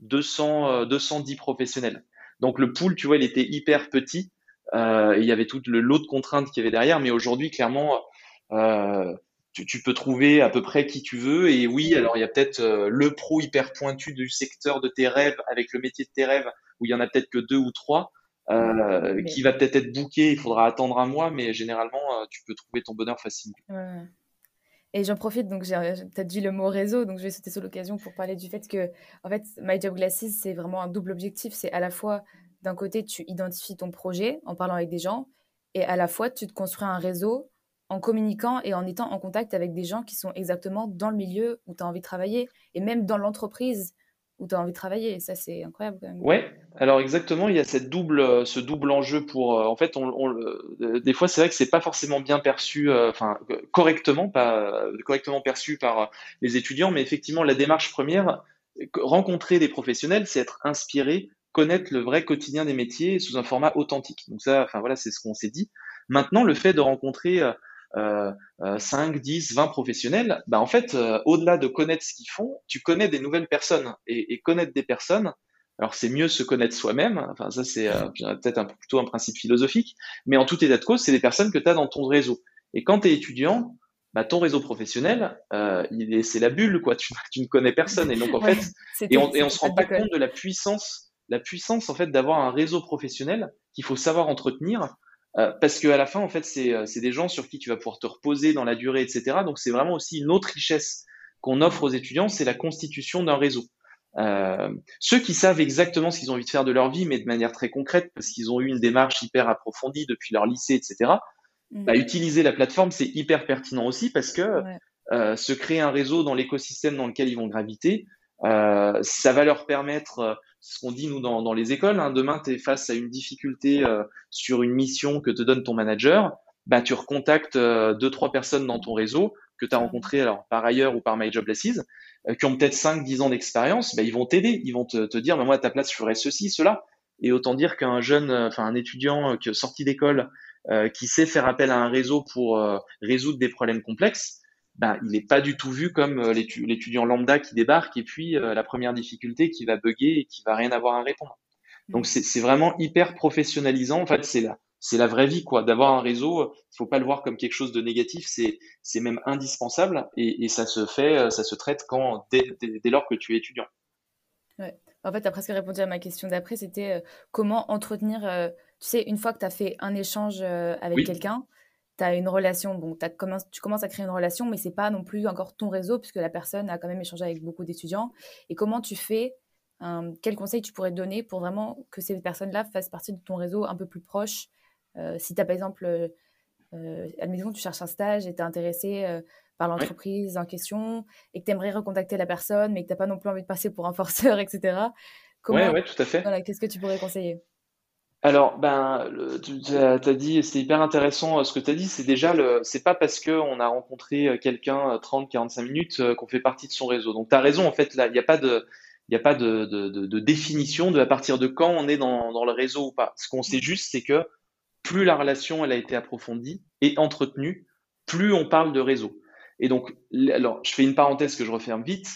200, 210 euh, professionnels. Donc le pool, tu vois, il était hyper petit. Euh, il y avait tout le lot de contraintes qu'il y avait derrière, mais aujourd'hui, clairement, euh, tu, peux trouver à peu près qui tu veux. Et oui, alors il y a peut-être le pro hyper pointu du secteur de tes rêves avec le métier de tes rêves, où il y en a peut-être que deux ou trois, qui va peut-être être booké. Il faudra attendre un mois, mais généralement, tu peux trouver ton bonheur facilement. Et j'en profite, donc j'ai peut-être dit le mot réseau, donc je vais sauter sur l'occasion pour parler du fait que, en fait, My Job Glasses, c'est vraiment un double objectif. C'est à la fois, d'un côté, tu identifies ton projet en parlant avec des gens, et à la fois, tu te construis un réseau en communiquant et en étant en contact avec des gens qui sont exactement dans le milieu où tu as envie de travailler, et même dans l'entreprise où tu as envie de travailler. ça, c'est incroyable quand même. Ouais, alors exactement, il y a cette double, euh, ce double enjeu pour. Euh, en fait, on, euh, des fois, c'est vrai que c'est pas forcément bien perçu, enfin, correctement, pas correctement perçu par les étudiants, mais effectivement, la démarche première, rencontrer des professionnels, c'est être inspiré, connaître le vrai quotidien des métiers sous un format authentique. Donc, ça, enfin, voilà, c'est ce qu'on s'est dit. Maintenant, le fait de rencontrer euh, 5, 10, 20 professionnels, bah en fait, euh, au-delà de connaître ce qu'ils font, tu connais des nouvelles personnes. Et, et connaître des personnes, alors c'est mieux se connaître soi-même, enfin ça c'est euh, peut-être un, plutôt un principe philosophique, mais en tout état de cause, c'est des personnes que tu as dans ton réseau. Et quand tu es étudiant, bah, ton réseau professionnel, euh, c'est la bulle, quoi. Tu, tu, ne connais personne. Et donc, en fait, et on, et on se rend pas compte de la puissance, la puissance, en fait, d'avoir un réseau professionnel qu'il faut savoir entretenir euh, parce qu'à la fin, en fait, euh, c'est des gens sur qui tu vas pouvoir te reposer dans la durée, etc. Donc, c'est vraiment aussi une autre richesse qu'on offre aux étudiants, c'est la constitution d'un réseau. Euh, ceux qui savent exactement ce qu'ils ont envie de faire de leur vie, mais de manière très concrète, parce qu'ils ont eu une démarche hyper approfondie depuis leur lycée, etc., mmh. bah, utiliser la plateforme, c'est hyper pertinent aussi parce que se créer un réseau dans l'écosystème dans lequel ils vont graviter, ça va leur permettre ce qu'on dit nous dans, les écoles. Hein, demain, tu es face à une difficulté sur une mission que te donne ton manager bah, tu recontactes euh, deux, trois personnes dans ton réseau que tu as rencontrées alors, par ailleurs ou par My Job euh, qui ont peut-être 5, 10 ans d'expérience, bah, ils vont t'aider, ils vont te, dire, mais moi, à ta place, je ferais ceci, cela. Et autant dire qu'un jeune, euh, enfin un étudiant qui sorti d'école, qui sait faire appel à un réseau pour résoudre des problèmes complexes, bah, il n'est pas du tout vu comme l'étudiant lambda qui débarque et puis la première difficulté qui va bugger et qui va rien avoir à répondre. Donc c'est vraiment hyper professionnalisant. En fait, c'est la vraie vie, quoi. D'avoir un réseau, il faut pas le voir comme quelque chose de négatif, c'est c'est même indispensable et, et, ça se fait, ça se traite quand dès, dès, lors que tu es étudiant. Ouais. En fait, tu as presque répondu à ma question d'après, c'était euh, comment entretenir, euh, tu sais, une fois que tu as fait un échange euh, avec quelqu'un, as une relation, bon, as tu commences à créer une relation, mais c'est pas non plus encore ton réseau, puisque la personne a quand même échangé avec beaucoup d'étudiants. Et comment tu fais, quel conseil tu pourrais donner pour vraiment que ces personnes-là fassent partie de ton réseau un peu plus proche euh, si tu as par exemple, euh, euh, admettons, tu cherches un stage et tu es intéressé par l'entreprise en question et que tu aimerais recontacter la personne, mais que tu n'as pas non plus envie de passer pour un forceur, etc. Comment, ouais, tout à fait. Qu'est-ce que tu pourrais conseiller? Alors, ben, tu as, dit, c'est hyper intéressant ce que tu as dit. C'est déjà le, c'est pas parce qu'on a rencontré quelqu'un 30, 45 minutes qu'on fait partie de son réseau. Donc, tu as raison, en fait, là, il n'y a pas de, il a pas de, de, de, définition de à partir de quand on est dans, dans le réseau ou pas. Ce qu'on sait juste, c'est que plus la relation elle a été approfondie et entretenue, plus on parle de réseau. Et donc, alors, je fais une parenthèse que je referme vite.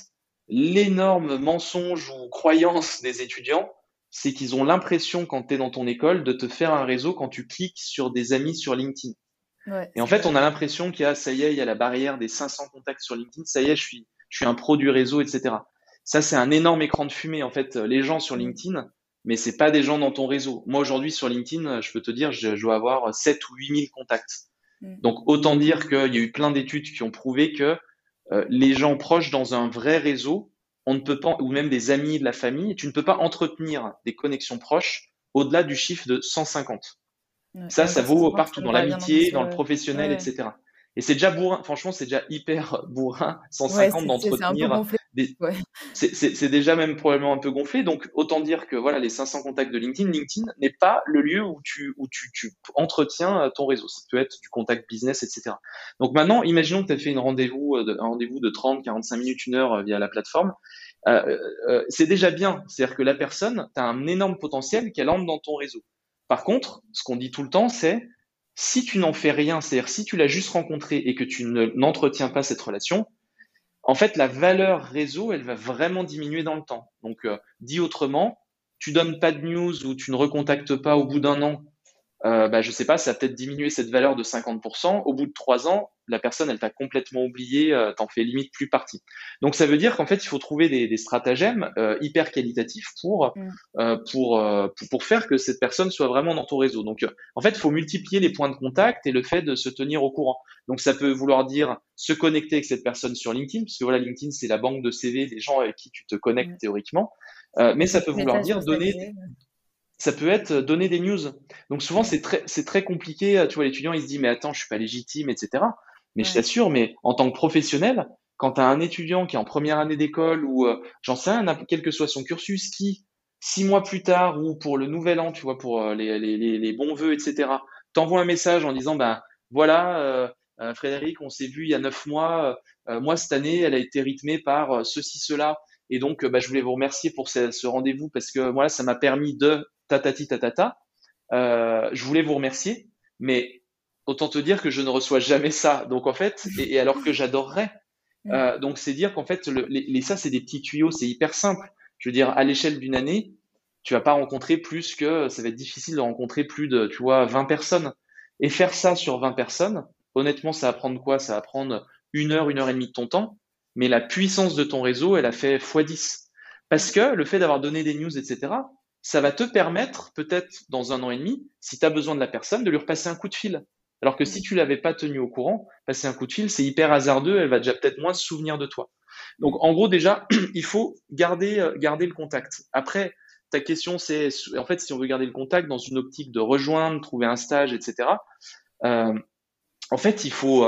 L'énorme mensonge ou croyance des étudiants, c'est qu'ils ont l'impression, quand tu es dans ton école, de te faire un réseau quand tu cliques sur des amis sur LinkedIn. et en fait, on a l'impression qu'il y a, ça y est, il y a la barrière des 500 contacts sur LinkedIn, ça y est, je suis, je suis un pro du réseau, etc. Ça, c'est un énorme écran de fumée. En fait, les gens sur LinkedIn, mais c'est pas des gens dans ton réseau. Moi aujourd'hui sur LinkedIn, je peux te dire, je, dois avoir 7 ou 8 000 contacts. Mm. Donc autant dire qu'il y a eu plein d'études qui ont prouvé que euh, les gens proches dans un vrai réseau, on ne peut pas, ou même des amis de la famille, tu ne peux pas entretenir des connexions proches au-delà du chiffre de 150. ça, ça vaut partout dans l'amitié, dans le professionnel, etc. Et c'est déjà bourrin, franchement, c'est déjà hyper bourrin, 150 d'entretenir. C'est déjà même probablement un peu gonflé. Donc, autant dire que voilà, les 500 contacts de LinkedIn, LinkedIn n'est pas le lieu où tu, où tu, tu entretiens euh, ton réseau. Ça peut être du contact business, etc. Donc maintenant, imaginons que tu as fait une rendez-vous, euh, un rendez-vous de 30, 45 minutes, une heure euh, via la plateforme. Euh, euh, c'est déjà bien. C'est-à-dire que la personne, tu as un énorme potentiel qu'elle entre dans ton réseau. Par contre, ce qu'on dit tout le temps, c'est si tu n'en fais rien, c'est-à-dire si tu l'as juste rencontré et que tu n'entretiens pas cette relation, en fait, la valeur réseau, elle va vraiment diminuer dans le temps. Donc, euh, dit autrement, tu donnes pas de news ou tu ne recontactes pas au bout d'un an euh, bah, je sais pas, ça a peut-être diminué cette valeur de 50%. Au bout de trois ans, la personne, elle t'a complètement oublié, euh, t'en fais limite plus partie. Donc ça veut dire qu'en fait, il faut trouver des, des stratagèmes euh, hyper qualitatifs pour, mm. euh, pour, euh, pour, pour faire que cette personne soit vraiment dans ton réseau. Donc en fait, il faut multiplier les points de contact et le fait de se tenir au courant. Donc ça peut vouloir dire se connecter avec cette personne sur LinkedIn, parce que voilà, LinkedIn c'est la banque de CV des gens avec qui tu te connectes mm. théoriquement. mais ça peut vouloir dire donner ça peut être donner des news. Donc souvent c'est très c'est très compliqué. Tu vois, l'étudiant il se dit mais attends, je suis pas légitime, etc. Mais je t'assure, mais en tant que professionnel, quand tu as un étudiant qui est en première année d'école ou euh, j'en sais rien, quel que soit son cursus, qui six mois plus tard ou pour le nouvel an, tu vois, pour les, les, les, bons vœux, etc. T'envoie un message en disant ben voilà. Frédéric, on s'est vu il y a neuf mois. moi, cette année, elle a été rythmée par ceci, cela. Et donc, bah, je voulais vous remercier pour ce, ce rendez-vous parce que voilà, ça m'a permis de tatati tatata. Euh, je voulais vous remercier, mais autant te dire que je ne reçois jamais ça. Donc en fait, et, alors que j'adorerais. Euh, donc c'est dire qu'en fait, les, ça c'est des petits tuyaux, c'est hyper simple. Je veux dire, à l'échelle d'une année, tu vas pas rencontrer plus que, ça va être difficile de rencontrer plus de, tu vois, 20 personnes. Et faire ça sur 20 personnes, honnêtement, ça va prendre quoi? Ça va prendre une heure, une heure et demie de ton temps. Mais la puissance de ton réseau, elle a fait x10. Parce que le fait d'avoir donné des news, etc., ça va te permettre, peut-être dans un an et demi, si tu as besoin de la personne, de lui repasser un coup de fil. Alors que si tu l'avais pas tenu au courant, passer un coup de fil, c'est hyper hasardeux, elle va déjà peut-être moins se souvenir de toi. Donc en gros déjà, il faut garder, euh, garder le contact. Après, ta question c'est, en fait, si on veut garder le contact dans une optique de rejoindre, trouver un stage, etc., euh, en fait, il faut,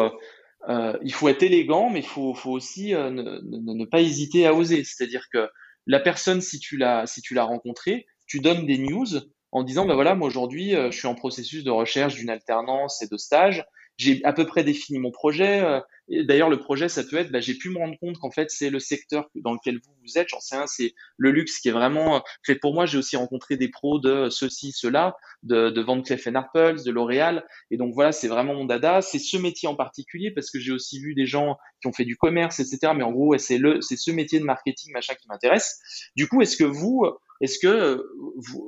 il faut être élégant, mais il faut, aussi ne, ne, pas hésiter à oser. C'est-à-dire que la personne, si tu l'as si tu l'as rencontrée, tu donnes des news en disant, ben voilà, moi aujourd'hui, je suis en processus de recherche d'une alternance et de stage j'ai à peu près défini mon projet. Euh, d'ailleurs, le projet, ça peut être, bah, j'ai pu me rendre compte qu'en fait, c'est le secteur dans lequel vous, vous êtes. J'en sais rien, c'est le luxe qui est vraiment fait pour moi. J'ai aussi rencontré des pros de ceci, cela, de, de Van Cleef Arpels, de L'Oréal. Et donc voilà, c'est vraiment mon dada. C'est ce métier en particulier parce que j'ai aussi vu des gens qui ont fait du commerce, etc. Mais en gros, c'est le, c'est ce métier de marketing, machin, qui m'intéresse. Du coup, est-ce que vous, est-ce que euh,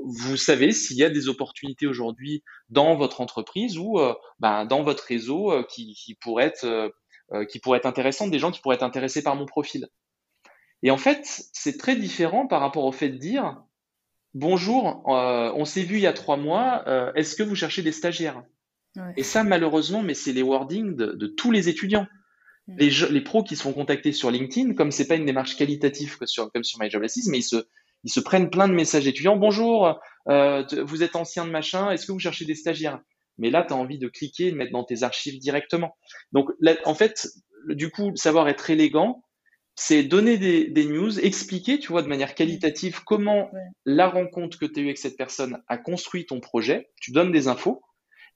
vous, savez s'il y a des opportunités aujourd'hui dans votre entreprise ou euh, ben, dans votre réseau euh, qui, pourraient être, qui pourraient être intéressantes, des gens qui pourraient être intéressés par mon profil? Et en fait, c'est très différent par rapport au fait de dire bonjour, on s'est vu il y a trois mois, est-ce que vous cherchez des stagiaires? Et ça, malheureusement, mais c'est les wordings de, tous les étudiants. Mm. Les, les, pros qui se font contacter sur LinkedIn, comme c'est pas une démarche qualitative comme sur, comme sur MyJobAssist, mais ils se, ils se prennent plein de messages étudiants. Bonjour, euh, vous êtes ancien de machin, est-ce que vous cherchez des stagiaires? Mais là, tu as envie de cliquer et de mettre dans tes archives directement. Donc, en fait, du coup, savoir être élégant, c'est donner des, news, expliquer, tu vois, de manière qualitative comment la rencontre que tu as eue avec cette personne a construit ton projet. Tu donnes des infos.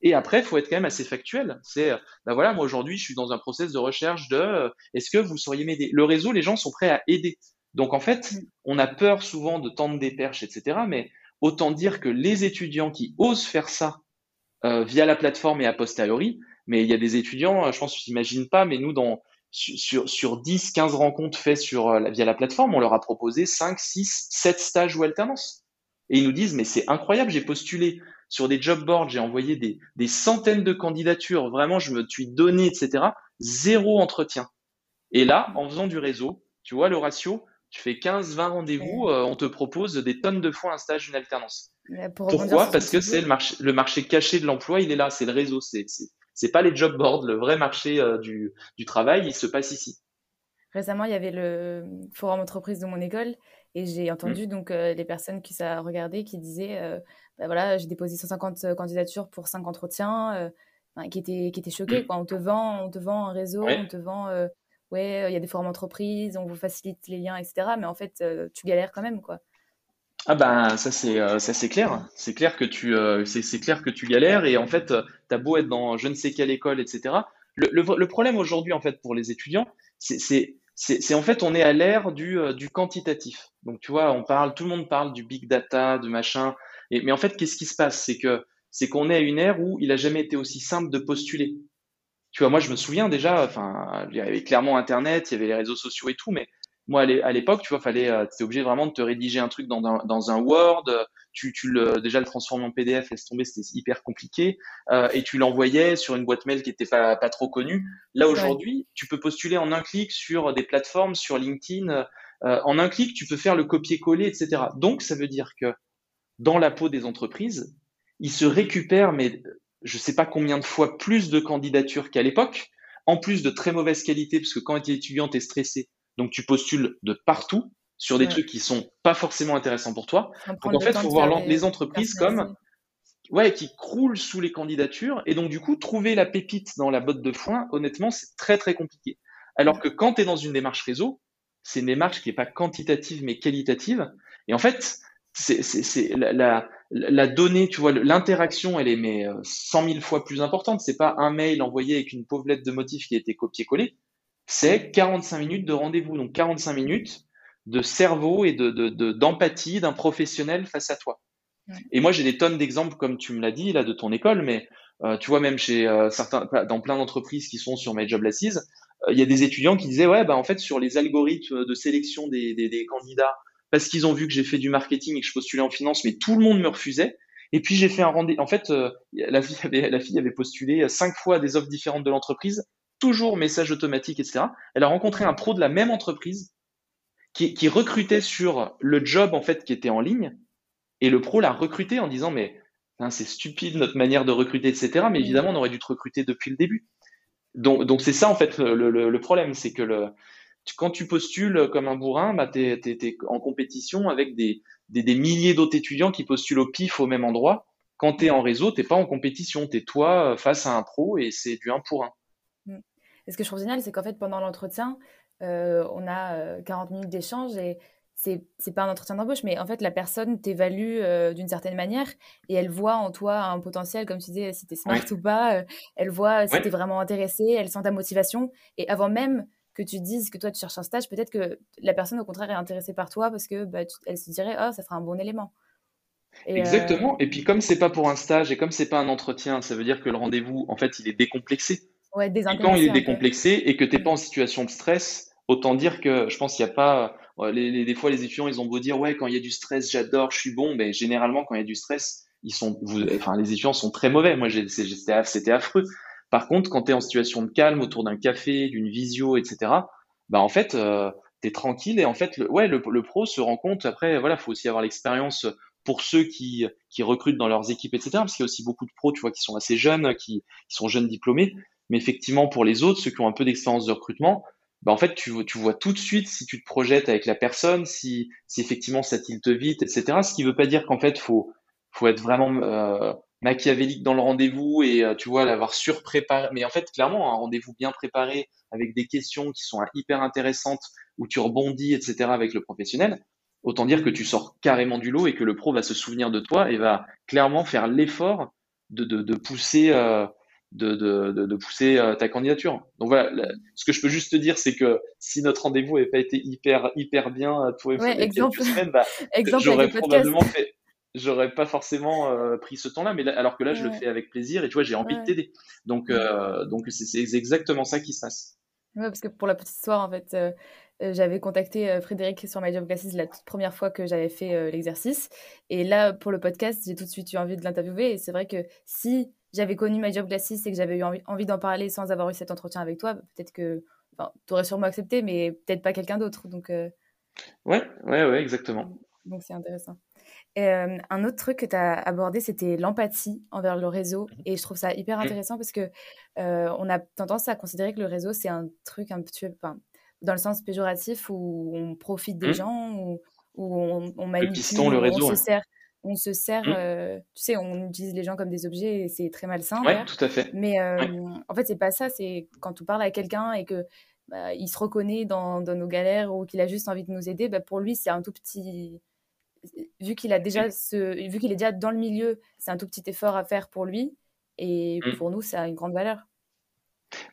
Et après, il faut être quand même assez factuel. C'est, ben voilà, moi aujourd'hui, je suis dans un process de recherche de, euh, est-ce que vous sauriez m'aider? Le réseau, les gens sont prêts à aider. Donc en fait, mm. on a peur souvent de tendre des perches, etc. Mais autant dire que les étudiants qui osent faire ça euh, via la plateforme et a posteriori, mais il y a des étudiants, euh, je pense qu'ils n'imaginent pas, mais nous, dans, sur, sur 10, 15 rencontres faites sur, euh, via la plateforme, on leur a proposé 5, 6, 7 stages ou alternances. Et ils nous disent, mais c'est incroyable, j'ai postulé sur des job boards, j'ai envoyé des, des centaines de candidatures, vraiment, je me suis donné, etc. Zéro entretien. Et là, en faisant du réseau, tu vois le ratio, tu fais 15, 20 rendez-vous, euh, on te propose des tonnes de fois un stage, une alternance. Pourquoi Parce que c'est le marché, le marché caché de l'emploi, il est là, c'est le réseau, c'est c'est pas les job boards, le vrai marché euh, du, du travail, il se passe ici. Récemment, il y avait le forum entreprise de mon école et j'ai entendu mmh. donc euh, les personnes qui ça regardé qui disaient bah voilà, j'ai déposé 150 candidatures pour 5 entretiens, qui étaient qui étaient choqués mmh. quoi. On te vend, on te vend un réseau, on te vend ouais, il y a des forums entreprises, on vous facilite les liens, etc. Mais en fait, euh, tu galères quand même, quoi. Ah ben ça c'est euh, clair, c'est clair que tu euh, c'est clair que tu galères et en fait tu as beau être dans je ne sais quelle école etc. Le, problème aujourd'hui en fait pour les étudiants c'est c'est en fait on est à l'ère du, du quantitatif. Donc tu vois on parle tout le monde parle du big data de machin mais en fait qu'est-ce qui se passe? C'est que c'est qu'on est à une ère où il a jamais été aussi simple de postuler. Tu vois, moi, je me souviens déjà, enfin, il y avait clairement Internet, il y avait les réseaux sociaux et tout, mais moi, à l'époque, tu vois, fallait, euh, tu obligé vraiment de te rédiger un truc dans un, dans un Word, tu, tu le, déjà le transformer en PDF, laisse tomber, c'était hyper compliqué, euh, et tu l'envoyais sur une boîte mail qui était pas, pas trop connue. Là, aujourd'hui, tu peux postuler en un clic sur des plateformes, sur LinkedIn, euh, en un clic, tu peux faire le copier-coller, etc. Donc, ça veut dire que dans la peau des entreprises, ils se récupèrent, mais je sais pas combien de fois plus de candidatures qu'à l'époque, en plus de très mauvaise qualité, parce que quand tu es étudiant, tu es stressé, donc tu postules de partout sur des trucs qui sont pas forcément intéressants pour toi. Donc en fait, il faut voir les entreprises comme ouais, qui croulent sous les candidatures, et donc du coup, trouver la pépite dans la botte de foin, honnêtement, c'est très très compliqué. Alors que quand tu es dans une démarche réseau, c'est une démarche qui n'est pas quantitative mais qualitative. Et en fait, c'est la, la, donnée, tu vois, l'interaction, elle est mais 100 euh, 000 fois plus importante. C'est pas un mail envoyé avec une pauvre lettre de motif qui a été copié-collé. C'est 45 minutes de rendez-vous. Donc 45 minutes de cerveau et de d'empathie de, d'un professionnel face à toi. Et moi, j'ai des tonnes d'exemples, comme tu me l'as dit, là, de ton école, mais euh, tu vois, même chez euh, certains, dans plein d'entreprises qui sont sur My Job Assises, il y a des étudiants qui disaient, ouais, bah, en fait, sur les algorithmes de sélection des, des, des candidats, parce qu'ils ont vu que j'ai fait du marketing et que je postulais en finance, mais tout le monde me refusait. Et puis j'ai fait un rendez-vous. En fait, euh, la, fille avait, postulé cinq fois des offres différentes de l'entreprise, toujours message automatique, etc. Elle a rencontré un pro de la même entreprise qui, recrutait sur le job en fait qui était en ligne, et le pro l'a recruté en disant mais hein, c'est stupide notre manière de recruter, etc. Mais évidemment, on aurait dû te recruter depuis le début. Donc, c'est ça en fait le, le problème, c'est que le, quand tu postules comme un bourrin, bah, tu es, en compétition avec des, des, milliers d'autres étudiants qui postulent au pif au même endroit. Quand tu es en réseau, tu n'es pas en compétition, tu es toi face à un pro et c'est du 1 pour 1. Mm. Et ce que je trouve génial, c'est qu'en fait, pendant l'entretien, on a 40 minutes d'échange et c'est c'est pas un entretien d'embauche, mais en fait, la personne t'évalue euh, d'une certaine manière et elle voit en toi un potentiel, comme tu disais, si tu es smart ou pas. Euh, elle voit si tu es vraiment intéressé, elle sent ta motivation. Et avant même que tu dises que toi, tu cherches un stage, peut-être que la personne, au contraire, est intéressée par toi parce que bah, elle se dirait, oh, ça sera un bon élément. Exactement. Euh, et puis, comme c'est pas pour un stage et comme c'est pas un entretien, ça veut dire que le rendez-vous, en fait, il est décomplexé. Ouais, et quand il est décomplexé et que tu n'es pas en situation de stress, autant dire que je pense qu'il n'y a pas les, des fois, les étudiants, ils ont beau dire, ouais, quand il y a du stress, j'adore, je suis bon. Mais généralement, quand il y a du stress, ils sont, enfin, les étudiants sont très mauvais. Moi, c'était affreux. Par contre, quand tu es en situation de calme autour d'un café, d'une visio, etc., bah, en fait, euh, tu es tranquille et en fait, le, ouais, le, pro se rend compte. Après, voilà, faut aussi avoir l'expérience pour ceux qui, qui recrutent dans leurs équipes, etc. Parce qu'il y a aussi beaucoup de pros, tu vois, qui sont assez jeunes, qui, sont jeunes diplômés. Mais effectivement, pour les autres, ceux qui ont un peu d'expérience de recrutement, bah en fait, tu, vois tout de suite si tu te projettes avec la personne, si, effectivement ça tilte vite, etc. Ce qui veut pas dire qu'en fait, faut, faut être vraiment euh, machiavélique dans le rendez-vous et euh, tu vois l'avoir surpréparé. Mais en fait, clairement, un rendez-vous bien préparé avec des questions qui sont hyper intéressantes où tu rebondis, etc. avec le professionnel. Autant dire que tu sors carrément du lot et que le pro va se souvenir de toi et va clairement faire l'effort de, de, de pousser euh, de, de, de, pousser euh, ta candidature. Donc voilà, ce que je peux juste te dire, c'est que si notre rendez-vous n'avait pas été hyper hyper bien, euh, toi et ouais, exemple, semaines, bah, j'aurais probablement fait, j'aurais pas forcément euh, pris ce temps-là, mais alors que là, je le fais avec plaisir et tu vois, j'ai envie de t'aider. Donc donc c'est exactement ça qui se passe. Ouais, parce que pour la petite histoire, en fait, j'avais contacté Frédéric sur My Job Classes la toute première fois que j'avais fait l'exercice. Et là, pour le podcast, j'ai tout de suite eu envie de l'interviewer. Et c'est vrai que si j'avais connu My Job Glasses et que j'avais eu envie, d'en parler sans avoir eu cet entretien avec toi, peut-être que tu aurais sûrement accepté, mais peut-être pas quelqu'un d'autre. Donc, euh, Ouais, ouais, ouais, exactement. Donc c'est intéressant. Euh, un autre truc que tu as abordé, c'était l'empathie envers le réseau. Mhm. Et je trouve ça hyper mhm. intéressant parce que euh, on a tendance à considérer que le réseau, c'est un truc un peu, enfin, dans le sens péjoratif, où on profite des mhm. gens, où, on, on manipule, le piston, le réseau, on se sert on se sert, mmh. euh, tu sais, on utilise les gens comme des objets et c'est très malsain. Oui, tout à fait. Mais en fait, c'est pas ça. C'est quand on parle à quelqu'un et que bah, il se reconnaît dans, nos galères ou qu'il a juste envie de nous aider, bah, pour lui, c'est un tout petit. Vu qu'il a déjà ce, vu qu'il est déjà dans le milieu, c'est un tout petit effort à faire pour lui et mmh. pour nous, ça a une grande valeur.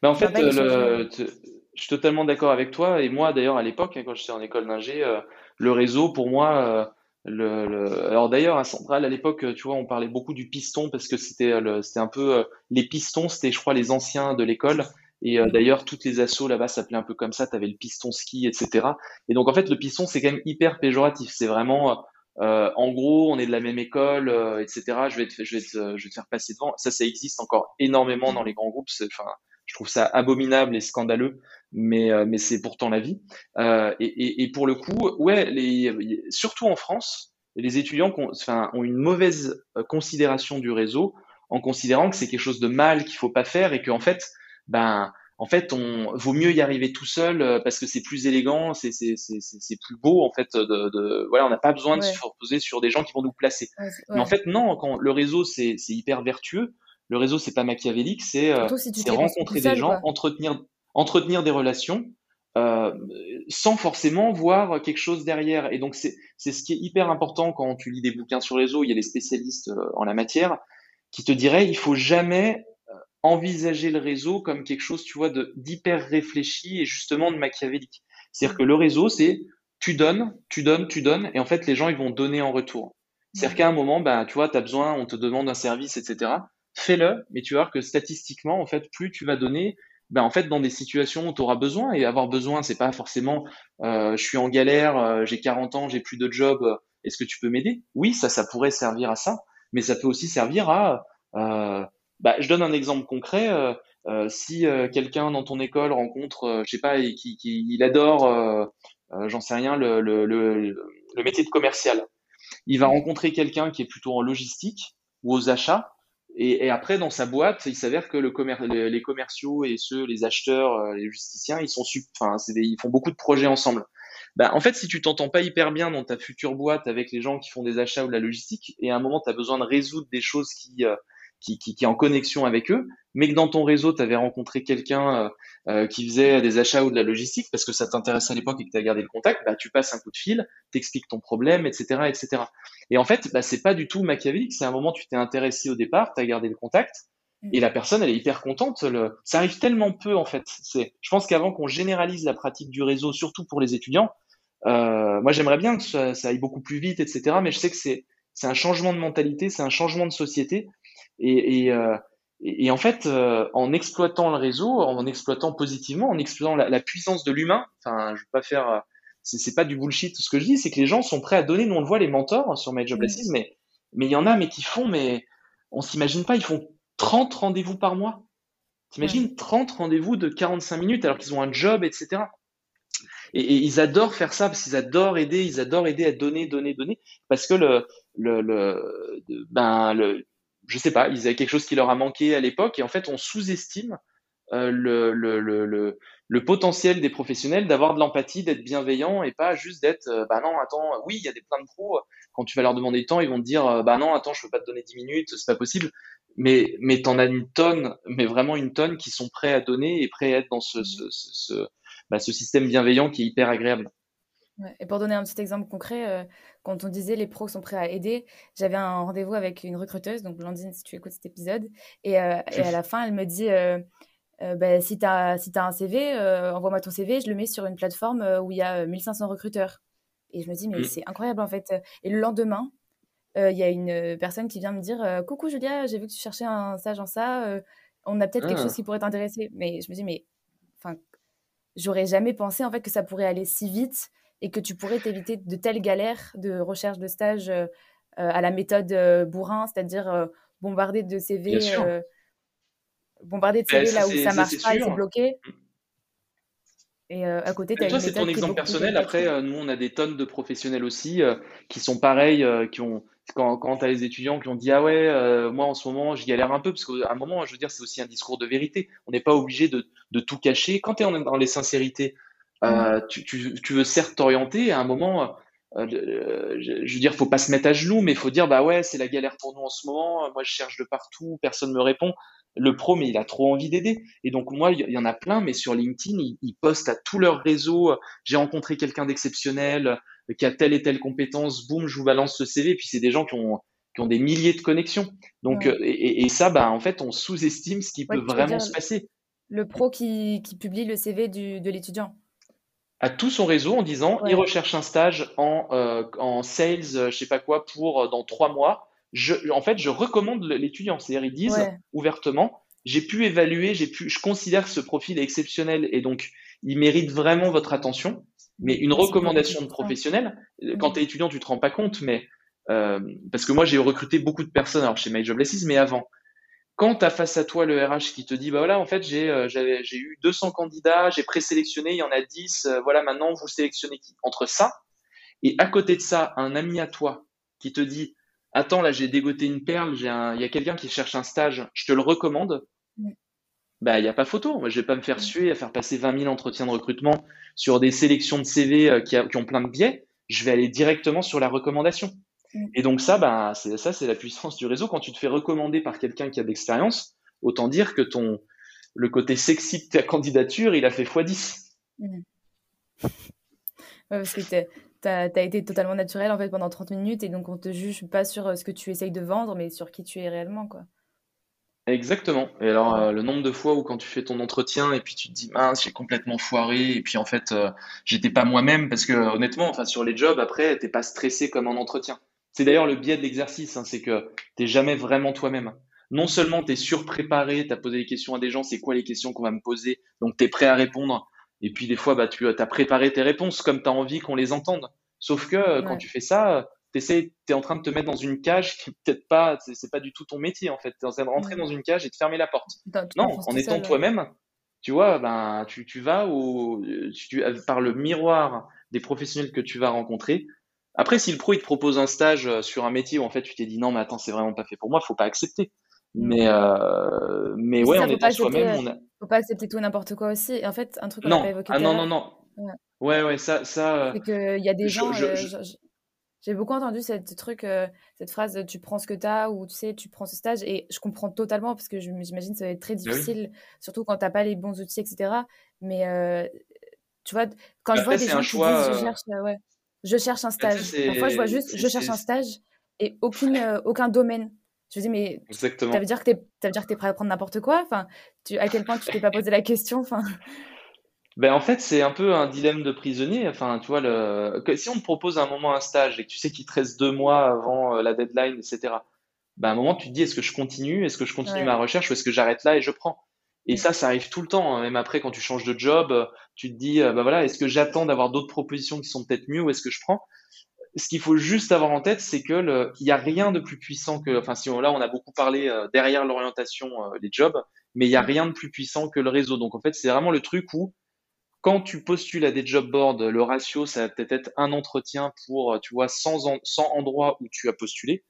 Bah, en fait, le... je suis totalement d'accord avec toi. Et moi, d'ailleurs, à l'époque, hein, quand j'étais en école d'ingé, euh, le réseau, pour moi, le, Alors d'ailleurs à Centrale à l'époque, tu vois, on parlait beaucoup du piston parce que c'était c'était un peu euh, les pistons, c'était je crois les anciens de l'école. Et euh, d'ailleurs toutes les assos là-bas s'appelaient un peu comme ça. Tu avais le piston ski, etc. Et donc en fait le piston c'est quand même hyper péjoratif. C'est vraiment euh, en gros on est de la même école, etc. Je vais te, je vais te, je vais te faire passer devant. Ça ça existe encore énormément dans les grands groupes. Enfin je trouve ça abominable et scandaleux, mais, euh, mais c'est pourtant la vie. Euh, et, et, et, pour le coup, ouais, les, surtout en France, les étudiants ont, ont une mauvaise euh, considération du réseau en considérant que c'est quelque chose de mal qu'il faut pas faire et qu'en fait, ben, en fait, on vaut mieux y arriver tout seul parce que c'est plus élégant, c'est c'est plus beau en fait. De, de voilà, on n'a pas besoin de se reposer sur des gens qui vont nous placer. Mais en fait, non, quand le réseau c'est hyper vertueux, le réseau, c'est pas machiavélique, c'est euh, rencontrer des gens, entretenir, entretenir des relations, euh, sans forcément voir quelque chose derrière. Et donc, c'est ce qui est hyper important quand tu lis des bouquins sur le réseau. Il y a des spécialistes euh, en la matière qui te diraient il faut jamais envisager le réseau comme quelque chose, tu vois, d'hyper réfléchi et justement de machiavélique. C'est-à-dire que le réseau, c'est tu donnes, tu donnes, tu donnes, et en fait, les gens, ils vont donner en retour. C'est-à-dire qu'à un moment, ben, tu vois, tu as besoin, on te demande un service, etc fais-le, mais tu vas voir que statistiquement, en fait, plus tu vas donner, ben en fait, dans des situations où tu auras besoin, et avoir besoin, c'est pas forcément euh, je suis en galère, euh, j'ai 40 ans, j'ai plus de job, euh, est-ce que tu peux m'aider? Oui, ça, ça pourrait servir à ça, mais ça peut aussi servir à. Bah, je donne un exemple concret. si quelqu'un dans ton école rencontre, je sais pas, qui, qui il adore, j'en sais rien, le, le, le, le métier de commercial, il va rencontrer quelqu'un qui est plutôt en logistique ou aux achats et, après, dans sa boîte, il s'avère que le les, commerciaux et ceux, les acheteurs, euh, les justiciens, ils sont, enfin, ils font beaucoup de projets ensemble. bah, en fait, si tu t'entends pas hyper bien dans ta future boîte avec les gens qui font des achats ou de la logistique, et à un moment, tu as besoin de résoudre des choses qui, euh, qui, qui, qui, est en connexion avec eux, mais que dans ton réseau, tu avais rencontré quelqu'un euh, euh, qui faisait des achats ou de la logistique parce que ça t'intéresse à l'époque et que tu as gardé le contact, bah, tu passes un coup de fil, t'expliques ton problème, etc., etc. Et en fait, bah, c'est pas du tout machiavélique. C'est un moment, tu t'es intéressé au départ, tu as gardé le contact, mm. et la personne, elle est hyper contente. Le... Ça arrive tellement peu, en fait. C'est, je pense qu'avant qu'on généralise la pratique du réseau, surtout pour les étudiants, euh, moi, j'aimerais bien que ça, ça, aille beaucoup plus vite, etc. Mais je sais que c'est, c'est un changement de mentalité, c'est un changement de société. Et, et, euh, et, en fait, euh, en exploitant le réseau, en exploitant positivement, en exploitant la, la puissance de l'humain, enfin, je veux pas faire, c'est pas du bullshit tout ce que je dis, c'est que les gens sont prêts à donner. Nous, on le voit les mentors sur My Job mais mais il y en a, mais qui font, mais on s'imagine pas, ils font 30 rendez-vous par mois. T'imagines 30 rendez-vous de 45 minutes alors qu'ils ont un job, etc. Et, et, ils adorent faire ça parce qu'ils adorent aider, ils adorent aider à donner, donner, donner, parce que le, le, le ben le, je sais pas, ils avaient quelque chose qui leur a manqué à l'époque et en fait on sous-estime euh, le, potentiel des professionnels d'avoir de l'empathie, d'être bienveillant et pas juste d'être euh, bah non attends oui il y a des plein de pros quand tu vas leur demander le temps ils vont te dire euh, bah non attends je peux pas te donner 10 minutes c'est pas possible mais mais t'en as une tonne mais vraiment une tonne qui sont prêts à donner et prêts à être dans ce bah, ce système bienveillant qui est hyper agréable. Et pour donner un petit exemple concret, quand on disait les pros sont prêts à aider, j'avais un rendez-vous avec une recruteuse, donc Blandine, si tu écoutes cet épisode, et, et à la fin, elle me dit bah, si tu as, si as un CV, envoie-moi ton CV, je le mets sur une plateforme où il y a 1500 recruteurs. Et je me dis, mais mmh. c'est incroyable en fait. Et le lendemain, il y a une personne qui vient me dire Coucou Julia, j'ai vu que tu cherchais un stage en ça, on a peut-être quelque chose ah. qui pourrait t'intéresser. Mais je me dis, mais j'aurais jamais pensé en fait que ça pourrait aller si vite et que tu pourrais t'éviter de telles galères de recherche de stage euh, euh, à la méthode euh, bourrin, c'est-à-dire bombarder de CV, bombarder de CV là où ça marche pas et c'est bloqué. Mm. Et à côté, tu as Toi, c'est ton exemple personnel. Après, nous, on a des tonnes de professionnels aussi qui sont pareils, qui ont quand, quand tu as les étudiants qui ont dit ah ouais moi en ce moment je galère un peu parce qu'à un moment je veux dire c'est aussi un discours de vérité on n'est pas obligé de, de, tout cacher quand tu es dans les sincérités euh, tu, tu, tu, veux certes t'orienter à un moment euh, je, veux dire faut pas se mettre à genoux mais il faut dire bah ouais c'est la galère pour nous en ce moment moi je cherche de partout personne me répond le pro mais il a trop envie d'aider et donc moi il y en a plein mais sur LinkedIn ils, ils postent à tout leur réseau j'ai rencontré quelqu'un d'exceptionnel qui a telle et telle compétence, boum, je vous balance ce CV. Et puis c'est des gens qui ont, qui ont des milliers de connexions. Donc, euh, et, et, ça, bah, en fait, on sous-estime ce qui peut vraiment se passer. Le pro qui, qui publie le CV du, de l'étudiant à tout son réseau en disant il recherche un stage en, euh, en sales, euh, je sais pas quoi, pour dans trois mois. Je, en fait, je recommande l'étudiant. C'est-à-dire, ils disent ouvertement j'ai pu évaluer, j'ai pu, je considère que ce profil est exceptionnel et donc il mérite vraiment votre attention. Mais une recommandation de professionnel, euh, quand tu es étudiant, tu te rends pas compte, mais euh, parce que moi j'ai recruté beaucoup de personnes alors chez My Job mais avant. Quand tu as face à toi le RH qui te dit bah voilà en fait j'ai euh, j'ai eu 200 candidats, j'ai présélectionné, il y en a 10, euh, voilà maintenant vous sélectionnez qui? Entre ça et à côté de ça un ami à toi qui te dit attends là j'ai dégoté une perle, j'ai il y a quelqu'un qui cherche un stage, je te le recommande bah, il n'y a pas photo. Moi, je vais pas me faire suer à faire passer 20 000 entretiens de recrutement sur des sélections de CV euh, qui, ont plein de biais. Je vais aller directement sur la recommandation. Et donc ça, c'est ça, c'est la puissance du réseau. Quand tu te fais recommander par quelqu'un qui a de l'expérience, autant dire que ton le côté sexy de ta candidature, il a fait x10. Mmh. parce que tu as, été totalement naturel en fait pendant 30 minutes et donc on te juge pas sur euh, ce que tu essayes de vendre, mais sur qui tu es réellement. quoi. Exactement. Et alors, euh, le nombre de fois où quand tu fais ton entretien et puis tu te dis mince, j'ai complètement foiré et puis en fait, euh, j'étais pas moi-même parce que honnêtement, enfin sur les jobs après, t'es pas stressé comme en entretien. C'est d'ailleurs le biais de l'exercice, hein, c'est que t'es jamais vraiment toi-même. Non seulement t'es surpréparé, t'as posé des questions à des gens, c'est quoi les questions qu'on va me poser, donc t'es prêt à répondre. Et puis des fois, bah tu as préparé tes réponses comme t'as envie qu'on les entende. Sauf que quand tu fais ça, tu es en train de te mettre dans une cage qui peut-être pas, c'est pas du tout ton métier en fait. Tu es en train de rentrer dans une cage et de fermer la porte. non, en étant toi-même, tu vois, ben, tu, tu vas au, tu, par le miroir des professionnels que tu vas rencontrer. Après, si le pro il te propose un stage euh, sur un métier où en fait tu t'es dit non, mais attends, c'est vraiment pas fait pour moi, faut pas accepter. Mm. Mais, euh, mais ouais, en étant soi-même, on a... faut pas accepter tout n'importe quoi aussi. Et en fait, un truc qu'on n'a pas évoqué. Ah, non, non, non. Ouais, ouais, ça, ça. C'est qu'il y a des gens. J'ai beaucoup entendu cette truc, cette phrase tu prends ce que tu as ou tu sais, tu prends ce stage et je comprends totalement parce que j'imagine que ça va être très bah difficile, surtout quand tu n'as pas les bons outils, etc. Mais tu vois, quand je vois des gens qui disent je cherche, ouais, je cherche un bah, stage, parfois je vois juste je cherche un stage et aucune, aucun domaine. Je me dis, mais ça veut dire que tu es, prêt à prendre n'importe quoi? Enfin, tu, À quel point tu t'es pas posé la question? Enfin... Ben en fait, c'est un peu un dilemme de prisonnier. Enfin, tu vois, le... si on te propose à un moment un stage et que tu sais qu'il te reste deux mois avant euh, la deadline, etc., ben à un moment, tu te dis, est-ce que je continue? Est-ce que je continue ma recherche ou est-ce que j'arrête là et je prends? Et mm. ça, ça arrive tout le temps. Hein. Même après, quand tu changes de job, tu te dis, ben voilà, est-ce que j'attends d'avoir d'autres propositions qui sont peut-être mieux ou est-ce que je prends? Ce qu'il faut juste avoir en tête, c'est que il n'y a rien de plus puissant que, enfin, si on, là, on a beaucoup parlé euh, derrière l'orientation, euh, les jobs, mais il n'y a rien de plus puissant que le réseau. Donc, en fait, c'est vraiment le truc où, quand tu postules à des job boards, le ratio, ça va peut-être être un entretien pour, tu vois, 100, en, 100 endroits où tu as postulé.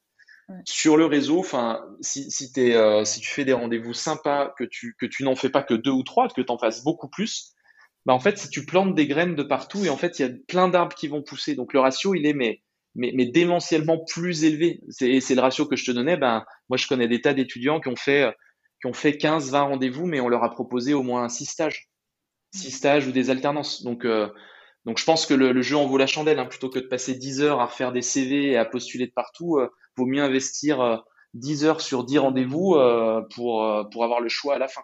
Sur le réseau, enfin, si, si, euh, si tu fais des rendez-vous sympas, que tu, que tu n'en fais pas que deux ou trois, que tu en fasses beaucoup plus, bah en fait, si tu plantes des graines de partout, et en fait, il y a plein d'arbres qui vont pousser. Donc le ratio, il est mais, mais, mais démentiellement plus élevé. C'est, c'est le ratio que je te donnais. Ben, moi, je connais des tas d'étudiants qui ont fait, qui ont fait 15, 20 rendez-vous, mais on leur a proposé au moins 6 stages. 6 stages ou des alternances. Donc, euh, donc je pense que le, jeu en vaut la chandelle. Hein. Plutôt que de passer 10 heures à faire des CV et à postuler de partout, euh, vaut mieux investir 10 euh, heures sur 10 rendez-vous pour, pour avoir le choix à la fin.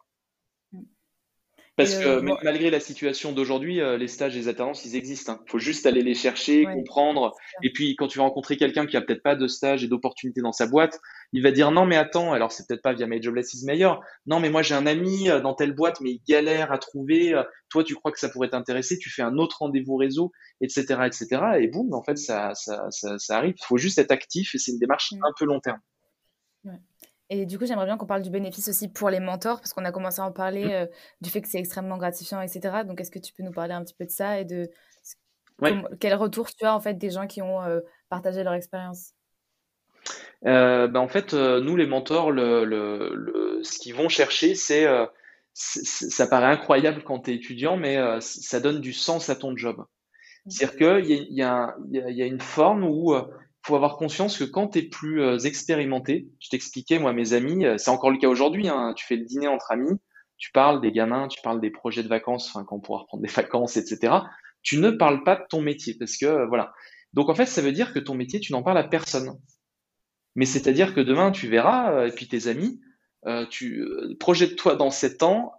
Parce que euh, malgré la situation d'aujourd'hui, euh, les stages et les alternances, ils existent. Il hein. faut juste aller les chercher, comprendre. Et puis, quand tu vas rencontrer quelqu'un qui a peut-être pas de stage et d'opportunité dans sa boîte, il va dire non, mais attends, alors c'est peut-être pas via My Jobless meilleur. Non, mais moi j'ai un ami euh, dans telle boîte, mais il galère à trouver. Toi, tu crois que ça pourrait t'intéresser Tu fais un autre rendez-vous réseau, etc., etc. Et boum, en fait, ça, ça, ça, ça arrive. Il faut juste être actif et c'est une démarche un peu long terme. Et du coup, j'aimerais bien qu'on parle du bénéfice aussi pour les mentors, parce qu'on a commencé à en parler mmh. euh, du fait que c'est extrêmement gratifiant, etc. Donc, est-ce que tu peux nous parler un petit peu de ça et de quel retour tu as en fait des gens qui ont euh, partagé leur expérience? Euh, ben, En fait, nous, les mentors, le, le, ce qu'ils vont chercher, c'est ça paraît incroyable quand tu es étudiant, mais ça donne du sens à ton job. C'est-à-dire qu'il y, y, y, a une forme où faut avoir conscience que quand tu es plus euh, expérimenté, je t'expliquais, moi, mes amis, euh, c'est encore le cas aujourd'hui, hein, tu fais le dîner entre amis, tu parles des gamins, tu parles des projets de vacances, enfin, quand on pourra reprendre des vacances, etc. Tu ne parles pas de ton métier parce que, euh, voilà. Donc, en fait, ça veut dire que ton métier, tu n'en parles à personne. Mais c'est-à-dire que demain, tu verras, et puis tes amis, tu projette-toi dans 7 ans,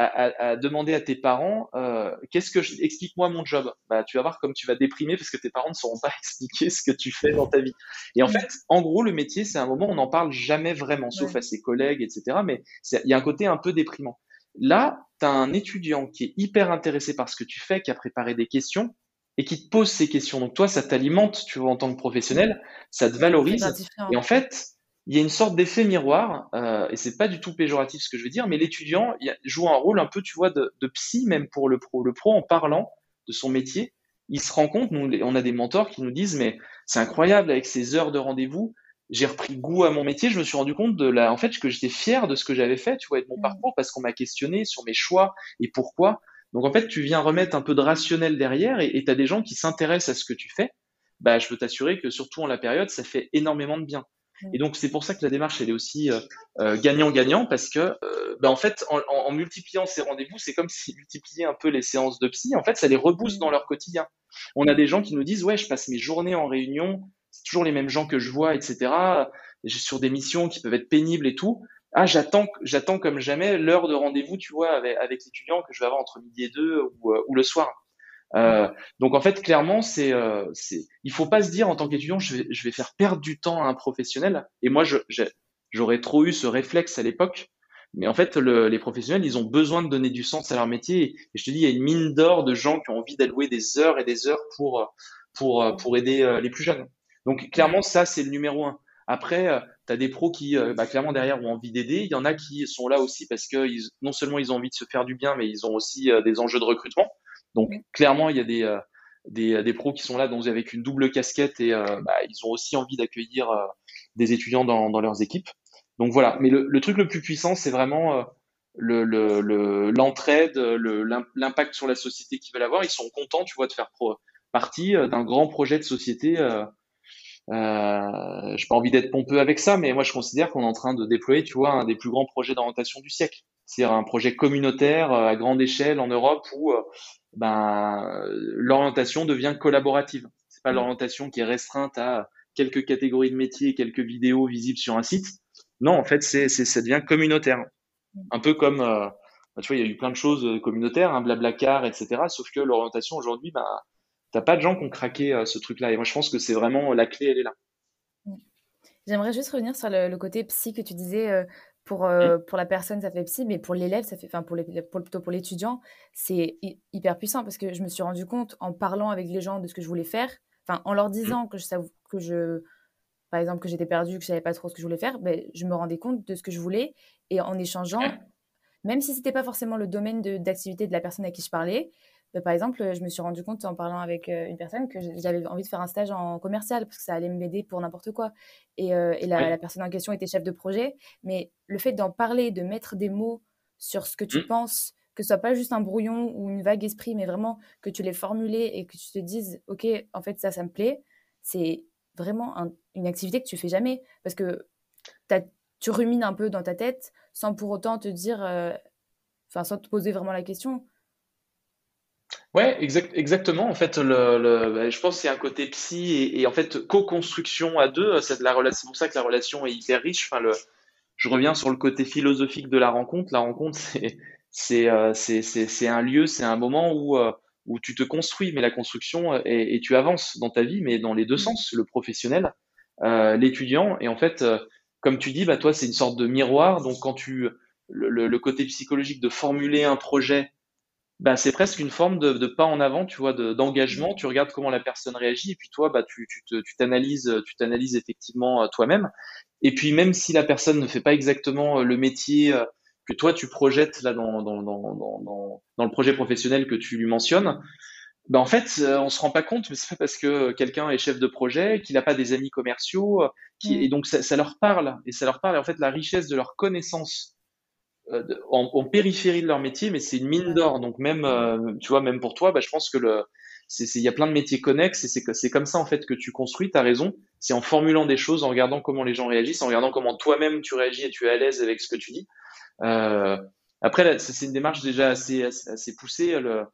à, demander à tes parents euh, qu'est-ce que je... explique-moi mon job. Bah, tu vas voir comme tu vas déprimer parce que tes parents ne sauront pas expliquer ce que tu fais dans ta vie. Et en fait, en gros, le métier, c'est un moment où on n'en parle jamais vraiment, sauf à ses collègues, etc. Mais il y a un côté un peu déprimant. Là, tu as un étudiant qui est hyper intéressé par ce que tu fais, qui a préparé des questions et qui te pose ces questions. Donc toi, ça t'alimente, tu vois, en tant que professionnel, ça te valorise. Et en fait, il y a une sorte d'effet miroir, euh, et c'est pas du tout péjoratif ce que je veux dire, mais l'étudiant joue un rôle un peu, tu vois, de, de, psy même pour le pro. Le pro, en parlant de son métier, il se rend compte, nous, on a des mentors qui nous disent, mais c'est incroyable avec ces heures de rendez-vous, j'ai repris goût à mon métier, je me suis rendu compte de la, en fait, que j'étais fier de ce que j'avais fait, tu vois, et de mon mmh. parcours, parce qu'on m'a questionné sur mes choix et pourquoi. Donc en fait, tu viens remettre un peu de rationnel derrière, et tu as des gens qui s'intéressent à ce que tu fais. Bah, je peux t'assurer que surtout en la période, ça fait énormément de bien. Et donc c'est pour ça que la démarche elle est aussi euh, euh, gagnant-gagnant parce que ben, en fait en, en, multipliant ces rendez-vous c'est comme si multiplier un peu les séances de psy. En fait ça les rebooste dans leur quotidien. On a des gens qui nous disent ouais je passe mes journées en réunion c'est toujours les mêmes gens que je vois etc sur des missions qui peuvent être pénibles et tout. Ah j'attends j'attends comme jamais l'heure de rendez-vous tu vois avec, avec l'étudiant que je vais avoir entre midi et deux ou, ou le soir euh, donc en fait, clairement, c'est, euh, il faut pas se dire en tant qu'étudiant, je vais, je vais faire perdre du temps à un professionnel. Et moi, j'aurais trop eu ce réflexe à l'époque. Mais en fait, le, les professionnels, ils ont besoin de donner du sens à leur métier. Et je te dis, il y a une mine d'or de gens qui ont envie d'allouer des heures et des heures pour pour pour aider euh, les plus jeunes. Donc clairement, ça c'est le numéro un. Après, euh, tu as des pros qui, bah, clairement, derrière, ont envie d'aider. Il y en a qui sont là aussi parce que ils, non seulement ils ont envie de se faire du bien, mais ils ont aussi des enjeux de recrutement. Donc clairement, il y a des, euh, des, des, pros qui sont là donc avec une double casquette et euh, bah, ils ont aussi envie d'accueillir euh, des étudiants dans, dans, leurs équipes. Donc voilà. Mais le, le, truc le plus puissant, c'est vraiment l'entraide, le, l'impact sur la société qu'ils veulent avoir. Ils sont contents, tu vois, de faire partie d'un grand projet de société. Euh, euh, j'ai pas envie d'être pompeux avec ça, mais moi je considère qu'on est en train de déployer, tu vois, un des plus grands projets d'orientation du siècle. C'est-à-dire un projet communautaire à grande échelle en Europe où ben, l'orientation devient collaborative. C'est pas l'orientation qui est restreinte à quelques catégories de métiers, quelques vidéos visibles sur un site. Non, en fait, c'est, c'est ça devient communautaire. Un peu comme, euh, bah, tu vois, il y a eu plein de choses euh, communautaires, hein, Blablacar, etc. Sauf que l'orientation aujourd'hui, bah, t'as pas de gens qui ont craqué euh, ce truc-là. Et moi, je pense que c'est vraiment la clé, elle est là. J'aimerais juste revenir sur le, côté psy que tu disais. Pour, mmh. pour la personne, ça fait psy, mais pour l'élève, ça fait, enfin pour, les, pour, plutôt pour l'étudiant, c'est hyper puissant parce que je me suis rendu compte en parlant avec les gens de ce que je voulais faire, enfin en leur mmh. disant que je, que je par exemple, que j'étais perdue, que je savais pas trop ce que je voulais faire, ben, je me rendais compte de ce que je voulais. Et en échangeant, même si c'était pas forcément le domaine d'activité de, la personne à qui je parlais, par exemple, je me suis rendu compte en parlant avec euh, une personne que j'avais envie de faire un stage en commercial parce que ça allait m'aider pour n'importe quoi. Et, euh, et la, la, personne en question était chef de projet. Mais le fait d'en parler, de mettre des mots sur ce que tu mmh. penses, que ce soit pas juste un brouillon ou une vague esprit, mais vraiment que tu l'aies formulé et que tu te dises, OK, en fait, ça, ça me plaît, c'est vraiment une activité que tu fais jamais parce que tu rumines un peu dans ta tête sans pour autant te dire, euh, enfin, sans te poser vraiment la question. Ouais, exact, exactement. En fait, le, bah, je pense que c'est un côté psy et, en fait co-construction à deux. C'est la relation. pour ça que la relation est hyper riche. Enfin, le, je reviens sur le côté philosophique de la rencontre. La rencontre, c'est c'est euh, c'est un lieu, c'est un moment où euh, où tu te construis, mais la construction et, tu avances dans ta vie, mais dans les deux mm. sens, le professionnel, euh, l'étudiant, et en fait, comme tu dis, bah toi c'est une sorte de miroir, donc quand tu le, côté psychologique de formuler un projet, bah c'est presque une forme de, pas en avant, tu vois, d'engagement. tu regardes comment la personne réagit, et puis toi, bah tu tu t'analyses, tu t'analyses effectivement toi-même. Et puis même si la personne ne fait pas exactement le métier que toi tu projettes là dans, dans, dans, dans, le projet professionnel que tu lui mentionnes, ben en fait, euh, on se rend pas compte, mais c'est pas parce que quelqu'un est chef de projet, qu'il n'a pas des amis commerciaux, euh, qui, mm. et donc ça, ça, leur parle, et ça leur parle, et en fait, la richesse de leur connaissance euh, en, périphérie de leur métier, mais c'est une mine d'or. Donc même, tu vois, même pour toi, bah, je pense que le, il y a plein de métiers connexes, et c'est, comme ça en fait que tu construis. ta raison. C'est en formulant des choses, en regardant comment les gens réagissent, en regardant comment toi-même tu réagis et tu es à l'aise avec ce que tu dis. Euh, après, c'est une démarche déjà assez, assez, poussée. Le,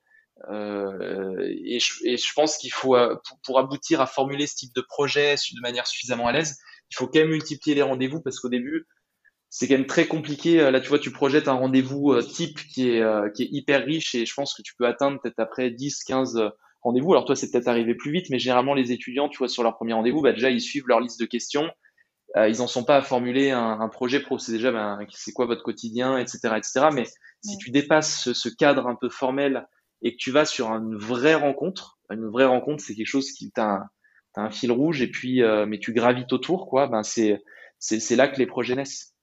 euh, et, je, et, je, pense qu'il faut, euh, pour, aboutir à formuler ce type de projet de manière suffisamment à l'aise, il faut quand même multiplier les rendez-vous parce qu'au début, c'est quand même très compliqué. Là, tu vois, tu projettes un rendez-vous type qui est, qui est hyper riche et je pense que tu peux atteindre peut-être après 10, 15 rendez-vous. Alors toi, c'est peut-être arrivé plus vite, mais généralement, les étudiants, tu vois, sur leur premier rendez-vous, bah, déjà, ils suivent leur liste de questions euh, ils en sont pas à formuler un, un projet pro. C'est déjà, ben, c'est quoi votre quotidien, etc., etc. Mais si tu dépasses ce, ce, cadre un peu formel et que tu vas sur une vraie rencontre, une vraie rencontre, c'est quelque chose qui t'a un, un, fil rouge et puis, euh, mais tu gravites autour, quoi. Ben c'est, c'est, là que les projets naissent.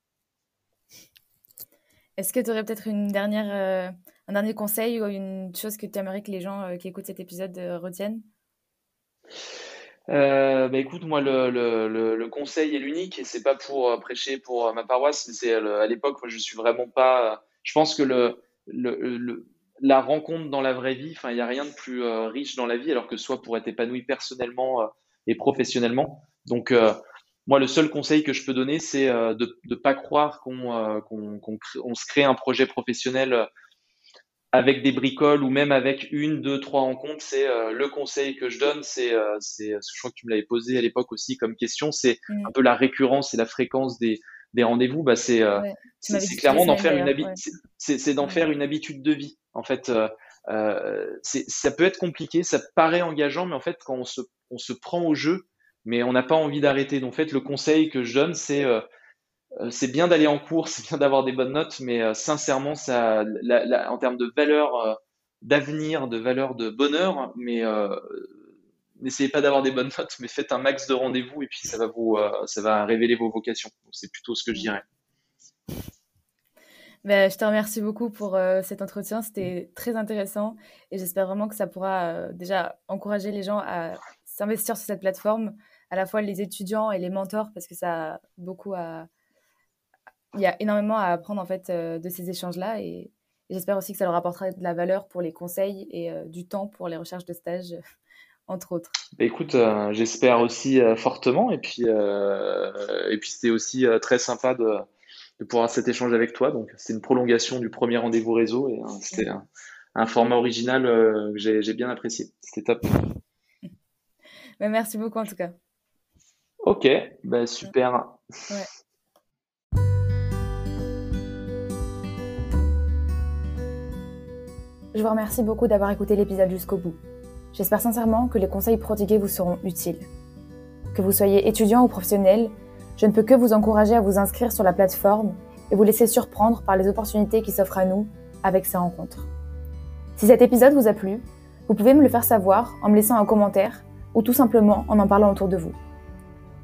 Est-ce que tu aurais peut-être une dernière, euh, un dernier conseil ou une chose que tu aimerais que les gens qui écoutent cet épisode retiennent? Euh, bah écoute, moi le, le, le, conseil est l'unique et c'est pas pour euh, prêcher pour euh, ma paroisse, c'est à l'époque moi je suis vraiment pas. Je pense que le, le, la rencontre dans la vraie vie, il y a rien de plus riche dans la vie alors que soit pour être épanoui personnellement et professionnellement. Donc moi le seul conseil que je peux donner c'est de ne pas croire qu'on qu'on qu'on se crée un projet professionnel avec des bricoles ou même avec une, deux, trois rencontres, c'est euh, le conseil que je donne, c'est, euh, c'est, je crois que tu me l'avais posé à l'époque aussi comme question, c'est mm. un peu la récurrence et la fréquence des, des rendez-vous. Bah, c'est, euh, c'est, clairement d'en faire une habitude, c'est, c'est d'en faire une habitude de vie. En fait, c'est, ça peut être compliqué, ça paraît engageant, mais en fait, quand on se, on se prend au jeu, mais on n'a pas envie d'arrêter. Donc, en fait, le conseil que je donne, c'est euh, c'est bien d'aller en cours, c'est bien d'avoir des bonnes notes, mais euh, sincèrement, ça, en termes de valeur euh, d'avenir, de valeur de bonheur, mais n'essayez pas d'avoir des bonnes notes, mais faites un max de rendez-vous et puis ça va vous, ça va révéler vos vocations. C'est plutôt ce que je dirais. Ben, je te remercie beaucoup pour cet entretien. C'était très intéressant et j'espère vraiment que ça pourra déjà encourager les gens à s'investir sur cette plateforme, à la fois les étudiants et les mentors, parce que ça a beaucoup à, il y a énormément à apprendre en fait de ces échanges-là et, j'espère aussi que ça leur apportera de la valeur pour les conseils et du temps pour les recherches de stage entre autres. Bah, écoute, j'espère aussi fortement. Et puis, et puis c'était aussi très sympa de, de pouvoir cet échange avec toi. Donc, c'est une prolongation du premier rendez-vous réseau et hein, c'était un, format original que j'ai bien apprécié. C'était top. Mais merci beaucoup en tout cas. Ok, bah super. Je vous remercie beaucoup d'avoir écouté l'épisode jusqu'au bout. J'espère sincèrement que les conseils prodigués vous seront utiles. Que vous soyez étudiant ou professionnel, je ne peux que vous encourager à vous inscrire sur la plateforme et vous laisser surprendre par les opportunités qui s'offrent à nous avec ces rencontres. Si cet épisode vous a plu, vous pouvez me le faire savoir en me laissant un commentaire ou tout simplement en en parlant autour de vous.